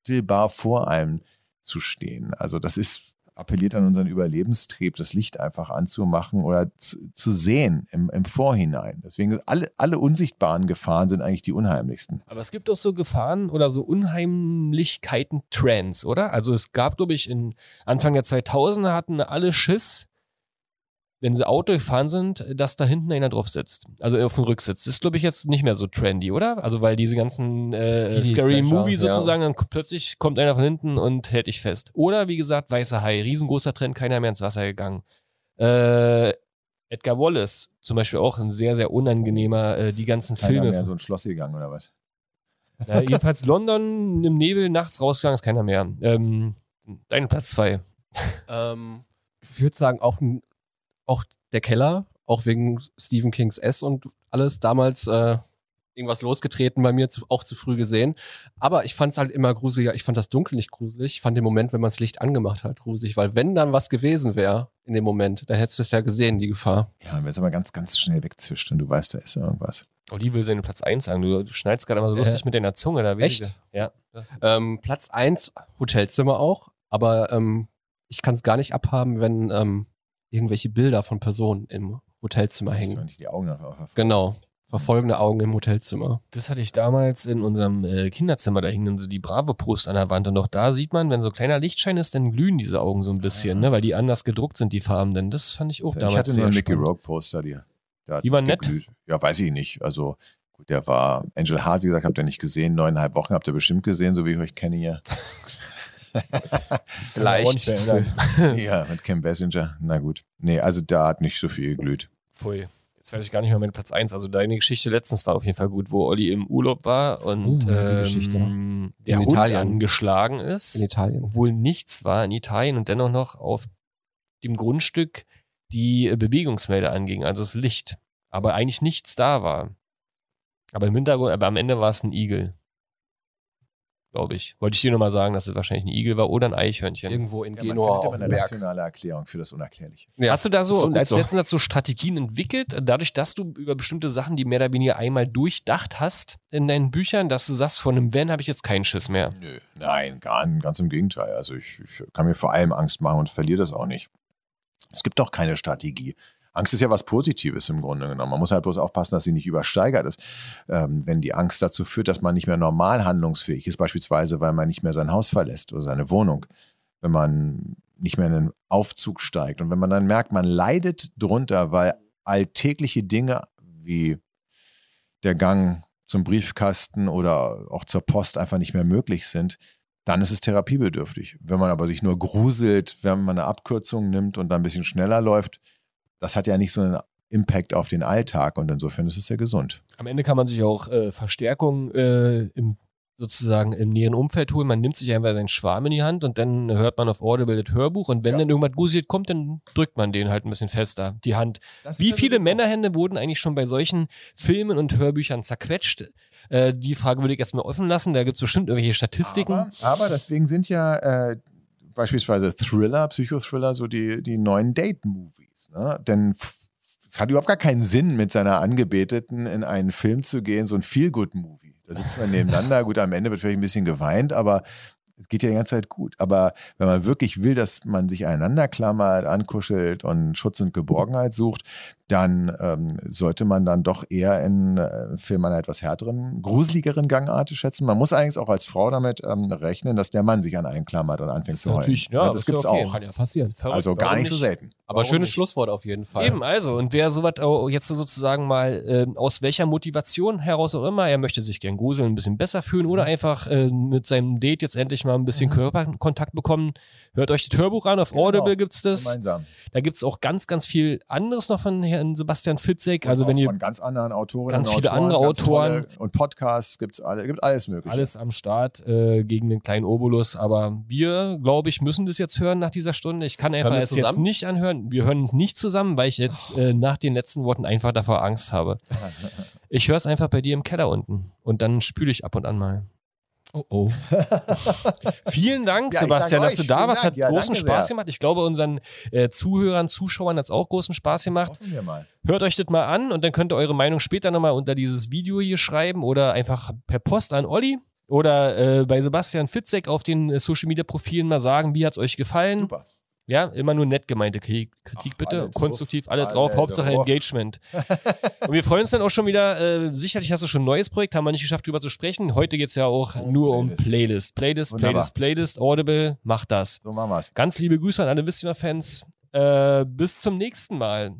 unmittelbar vor einem zu stehen. Also das ist appelliert an unseren Überlebenstrieb, das Licht einfach anzumachen oder zu, zu sehen im, im Vorhinein. Deswegen alle, alle unsichtbaren Gefahren sind eigentlich die unheimlichsten. Aber es gibt auch so Gefahren oder so Unheimlichkeiten Trends, oder? Also es gab, glaube ich, in Anfang der 2000er hatten alle Schiss, wenn sie Auto gefahren sind, dass da hinten einer drauf sitzt. Also auf dem Rücksitz. Das ist, glaube ich, jetzt nicht mehr so trendy, oder? Also weil diese ganzen äh, Scary Movie ja. sozusagen, dann k- plötzlich kommt einer von hinten und hält dich fest. Oder wie gesagt, weißer Hai, riesengroßer Trend, keiner mehr ins Wasser gegangen. Äh, Edgar Wallace, zum Beispiel auch ein sehr, sehr unangenehmer, äh, die ganzen Keiner Filme. mehr so ein Schloss gegangen oder was? Ja, jedenfalls London im Nebel, nachts rausgegangen ist keiner mehr. Ähm, dein Platz zwei. ähm, ich würde sagen, auch, ein- auch der Keller, auch wegen Stephen Kings S und alles damals, äh, irgendwas losgetreten bei mir, zu, auch zu früh gesehen. Aber ich fand es halt immer gruseliger. Ich fand das Dunkel nicht gruselig. Ich fand den Moment, wenn man das Licht angemacht hat, gruselig. Weil wenn dann was gewesen wäre in dem Moment, dann hättest du es ja gesehen, die Gefahr. Ja, wenn es aber ganz, ganz schnell wegzischt und du weißt, da ist irgendwas. Olli will seinen Platz 1 sagen. Du, du schneidest gerade immer so Äh, lustig mit deiner Zunge. Da echt? ich- Ja. Ähm, Platz eins Hotelzimmer auch. Aber ähm, ich kann es gar nicht abhaben, wenn ähm, irgendwelche Bilder von Personen im Hotelzimmer Ich hängen. die Augen auf. Genau. Verfolgende Augen im Hotelzimmer. Das hatte ich damals in unserem äh, Kinderzimmer. Da hingen dann so die Bravo-Prost an der Wand. Und auch da sieht man, wenn so ein kleiner Lichtschein ist, dann glühen diese Augen so ein bisschen, ne? weil die anders gedruckt sind, die Farben. Denn das fand ich auch ich damals hatte nur sehr einen Mickey spannend. Rogue Poster, die, war nett? geglüht. Ja, weiß ich nicht. Also, gut, der war Angel Hart, wie gesagt, habt ihr nicht gesehen. Neuneinhalb Wochen habt ihr bestimmt gesehen, so wie ich euch kenne hier. Erinnern. ja, mit Kim Basinger. Na gut. Nee, also da hat nicht so viel geglüht. Pfui. Jetzt weiß ich gar nicht mehr mit Platz 1. Also deine Geschichte letztens war auf jeden Fall gut, wo Olli im Urlaub war und Uh, die ähm, Geschichte. der In Hund Italien. angeschlagen ist. In Italien. obwohl nichts war in Italien und dennoch noch auf dem Grundstück die äh, Bewegungsmelder anging, also das Licht. Aber eigentlich nichts da war. Aber im Hintergrund, aber am Ende war es ein Igel. Glaube ich. Wollte ich dir nur mal sagen, dass es wahrscheinlich ein Igel war oder ein Eichhörnchen. Irgendwo in Ja, man Genua findet auf eine Berg. rationale Erklärung für das Unerklärliche. Ja, Hast du da ist so gut als so. letzten Satz so Strategien entwickelt, dadurch, dass du über bestimmte Sachen, die mehr oder weniger einmal durchdacht hast in deinen Büchern, dass du sagst, von einem Van habe ich jetzt keinen Schiss mehr. Nö, nein, gar, ganz im Gegenteil. Also ich, ich kann mir vor allem Angst machen und verliere das auch nicht. Es gibt doch keine Strategie. Angst ist ja was Positives im Grunde genommen. Man muss halt bloß aufpassen, dass sie nicht übersteigert ist. Ähm, wenn die Angst dazu führt, dass man nicht mehr normal handlungsfähig ist, beispielsweise weil man nicht mehr sein Haus verlässt oder seine Wohnung, wenn man nicht mehr in einen Aufzug steigt und wenn man dann merkt, man leidet drunter, weil alltägliche Dinge wie der Gang zum Briefkasten oder auch zur Post einfach nicht mehr möglich sind, dann ist es therapiebedürftig. Wenn man aber sich nur gruselt, wenn man eine Abkürzung nimmt und dann ein bisschen schneller läuft, das hat ja nicht so einen Impact auf den Alltag und insofern ist es ja gesund. Am Ende kann man sich auch äh, Verstärkung äh, im sozusagen im näheren Umfeld holen. Man nimmt sich einfach seinen Schwarm in die Hand und dann hört man auf Audible das Hörbuch und wenn Ja. dann irgendwas gruselt kommt, dann drückt man den halt ein bisschen fester, die Hand. Wie viele Männerhände wurden eigentlich schon bei solchen Filmen und Hörbüchern zerquetscht? Äh, die Frage würde ich erstmal offen lassen. Da gibt es bestimmt irgendwelche Statistiken. Aber, aber deswegen sind ja äh, beispielsweise Thriller, Psychothriller, so die, die neuen Date-Movies. Ne? Denn es hat überhaupt gar keinen Sinn, mit seiner Angebeteten in einen Film zu gehen, so ein Feel-Good-Movie. Da sitzt man nebeneinander, gut, am Ende wird vielleicht ein bisschen geweint, aber es geht ja die ganze Zeit gut. Aber wenn man wirklich will, dass man sich einander klammert, ankuschelt und Schutz und Geborgenheit sucht, dann ähm, sollte man dann doch eher in äh, Film einer etwas härteren, gruseligeren Gangart schätzen. Man muss eigentlich auch als Frau damit ähm, rechnen, dass der Mann sich an einen klammert und anfängt zu heulen. ja, Ja, das ja gibt's okay. auch. Kann ja passieren. Verrückt, Also gar warum nicht so selten. Aber Warum schönes nicht? Schlusswort auf jeden Fall. Eben, also, und wer sowas auch jetzt sozusagen mal ähm, aus welcher Motivation heraus auch immer, er möchte sich gern gruseln, ein bisschen besser fühlen oder einfach äh, mit seinem Date jetzt endlich mal ein bisschen Körperkontakt bekommen, hört euch das Hörbuch an, auf Genau. Audible gibt's das. Gemeinsam. Da gibt's auch ganz, ganz viel anderes noch von Herrn Sebastian Fitzek. Also Und wenn auch ihr von ganz anderen Autorinnen ganz viele Autoren, andere Autoren. und Podcasts gibt's alle, gibt alles mögliche. alles am Start äh, gegen den kleinen Obolus, aber wir, glaube ich, müssen das jetzt hören nach dieser Stunde. Ich kann einfach es jetzt nicht anhören. Wir hören uns nicht zusammen, weil ich jetzt äh, nach den letzten Worten einfach davor Angst habe. Ich höre es einfach bei dir im Keller unten und dann spüle ich ab und an mal. Oh oh. Vielen Dank, Ja, Sebastian, dass du da Vielen warst. Hat. Ja, großen Spaß sehr. gemacht. Ich glaube, unseren äh, Zuhörern, Zuschauern hat es auch großen Spaß gemacht. Hoffen wir mal. Hört euch das mal an und dann könnt ihr eure Meinung später nochmal unter dieses Video hier schreiben oder einfach per Post an Olli oder äh, bei Sebastian Fitzek auf den äh, Social Media Profilen mal sagen, wie hat es euch gefallen. Super. Ja, immer nur nett gemeinte Kritik, Ach, bitte. alle Konstruktiv, drauf. alle Alle drauf. Hauptsache drauf. Engagement. und wir freuen uns dann auch schon wieder. Äh, sicherlich hast du schon ein neues Projekt, haben wir nicht geschafft, drüber zu sprechen. Heute geht es ja auch Um nur um Playlist. Playlist. Playlist, Wunderbar. Playlist, Playlist, Audible, macht das. So machen wir's. Ganz liebe Grüße an alle Wissener-Fans. Äh, bis zum nächsten Mal.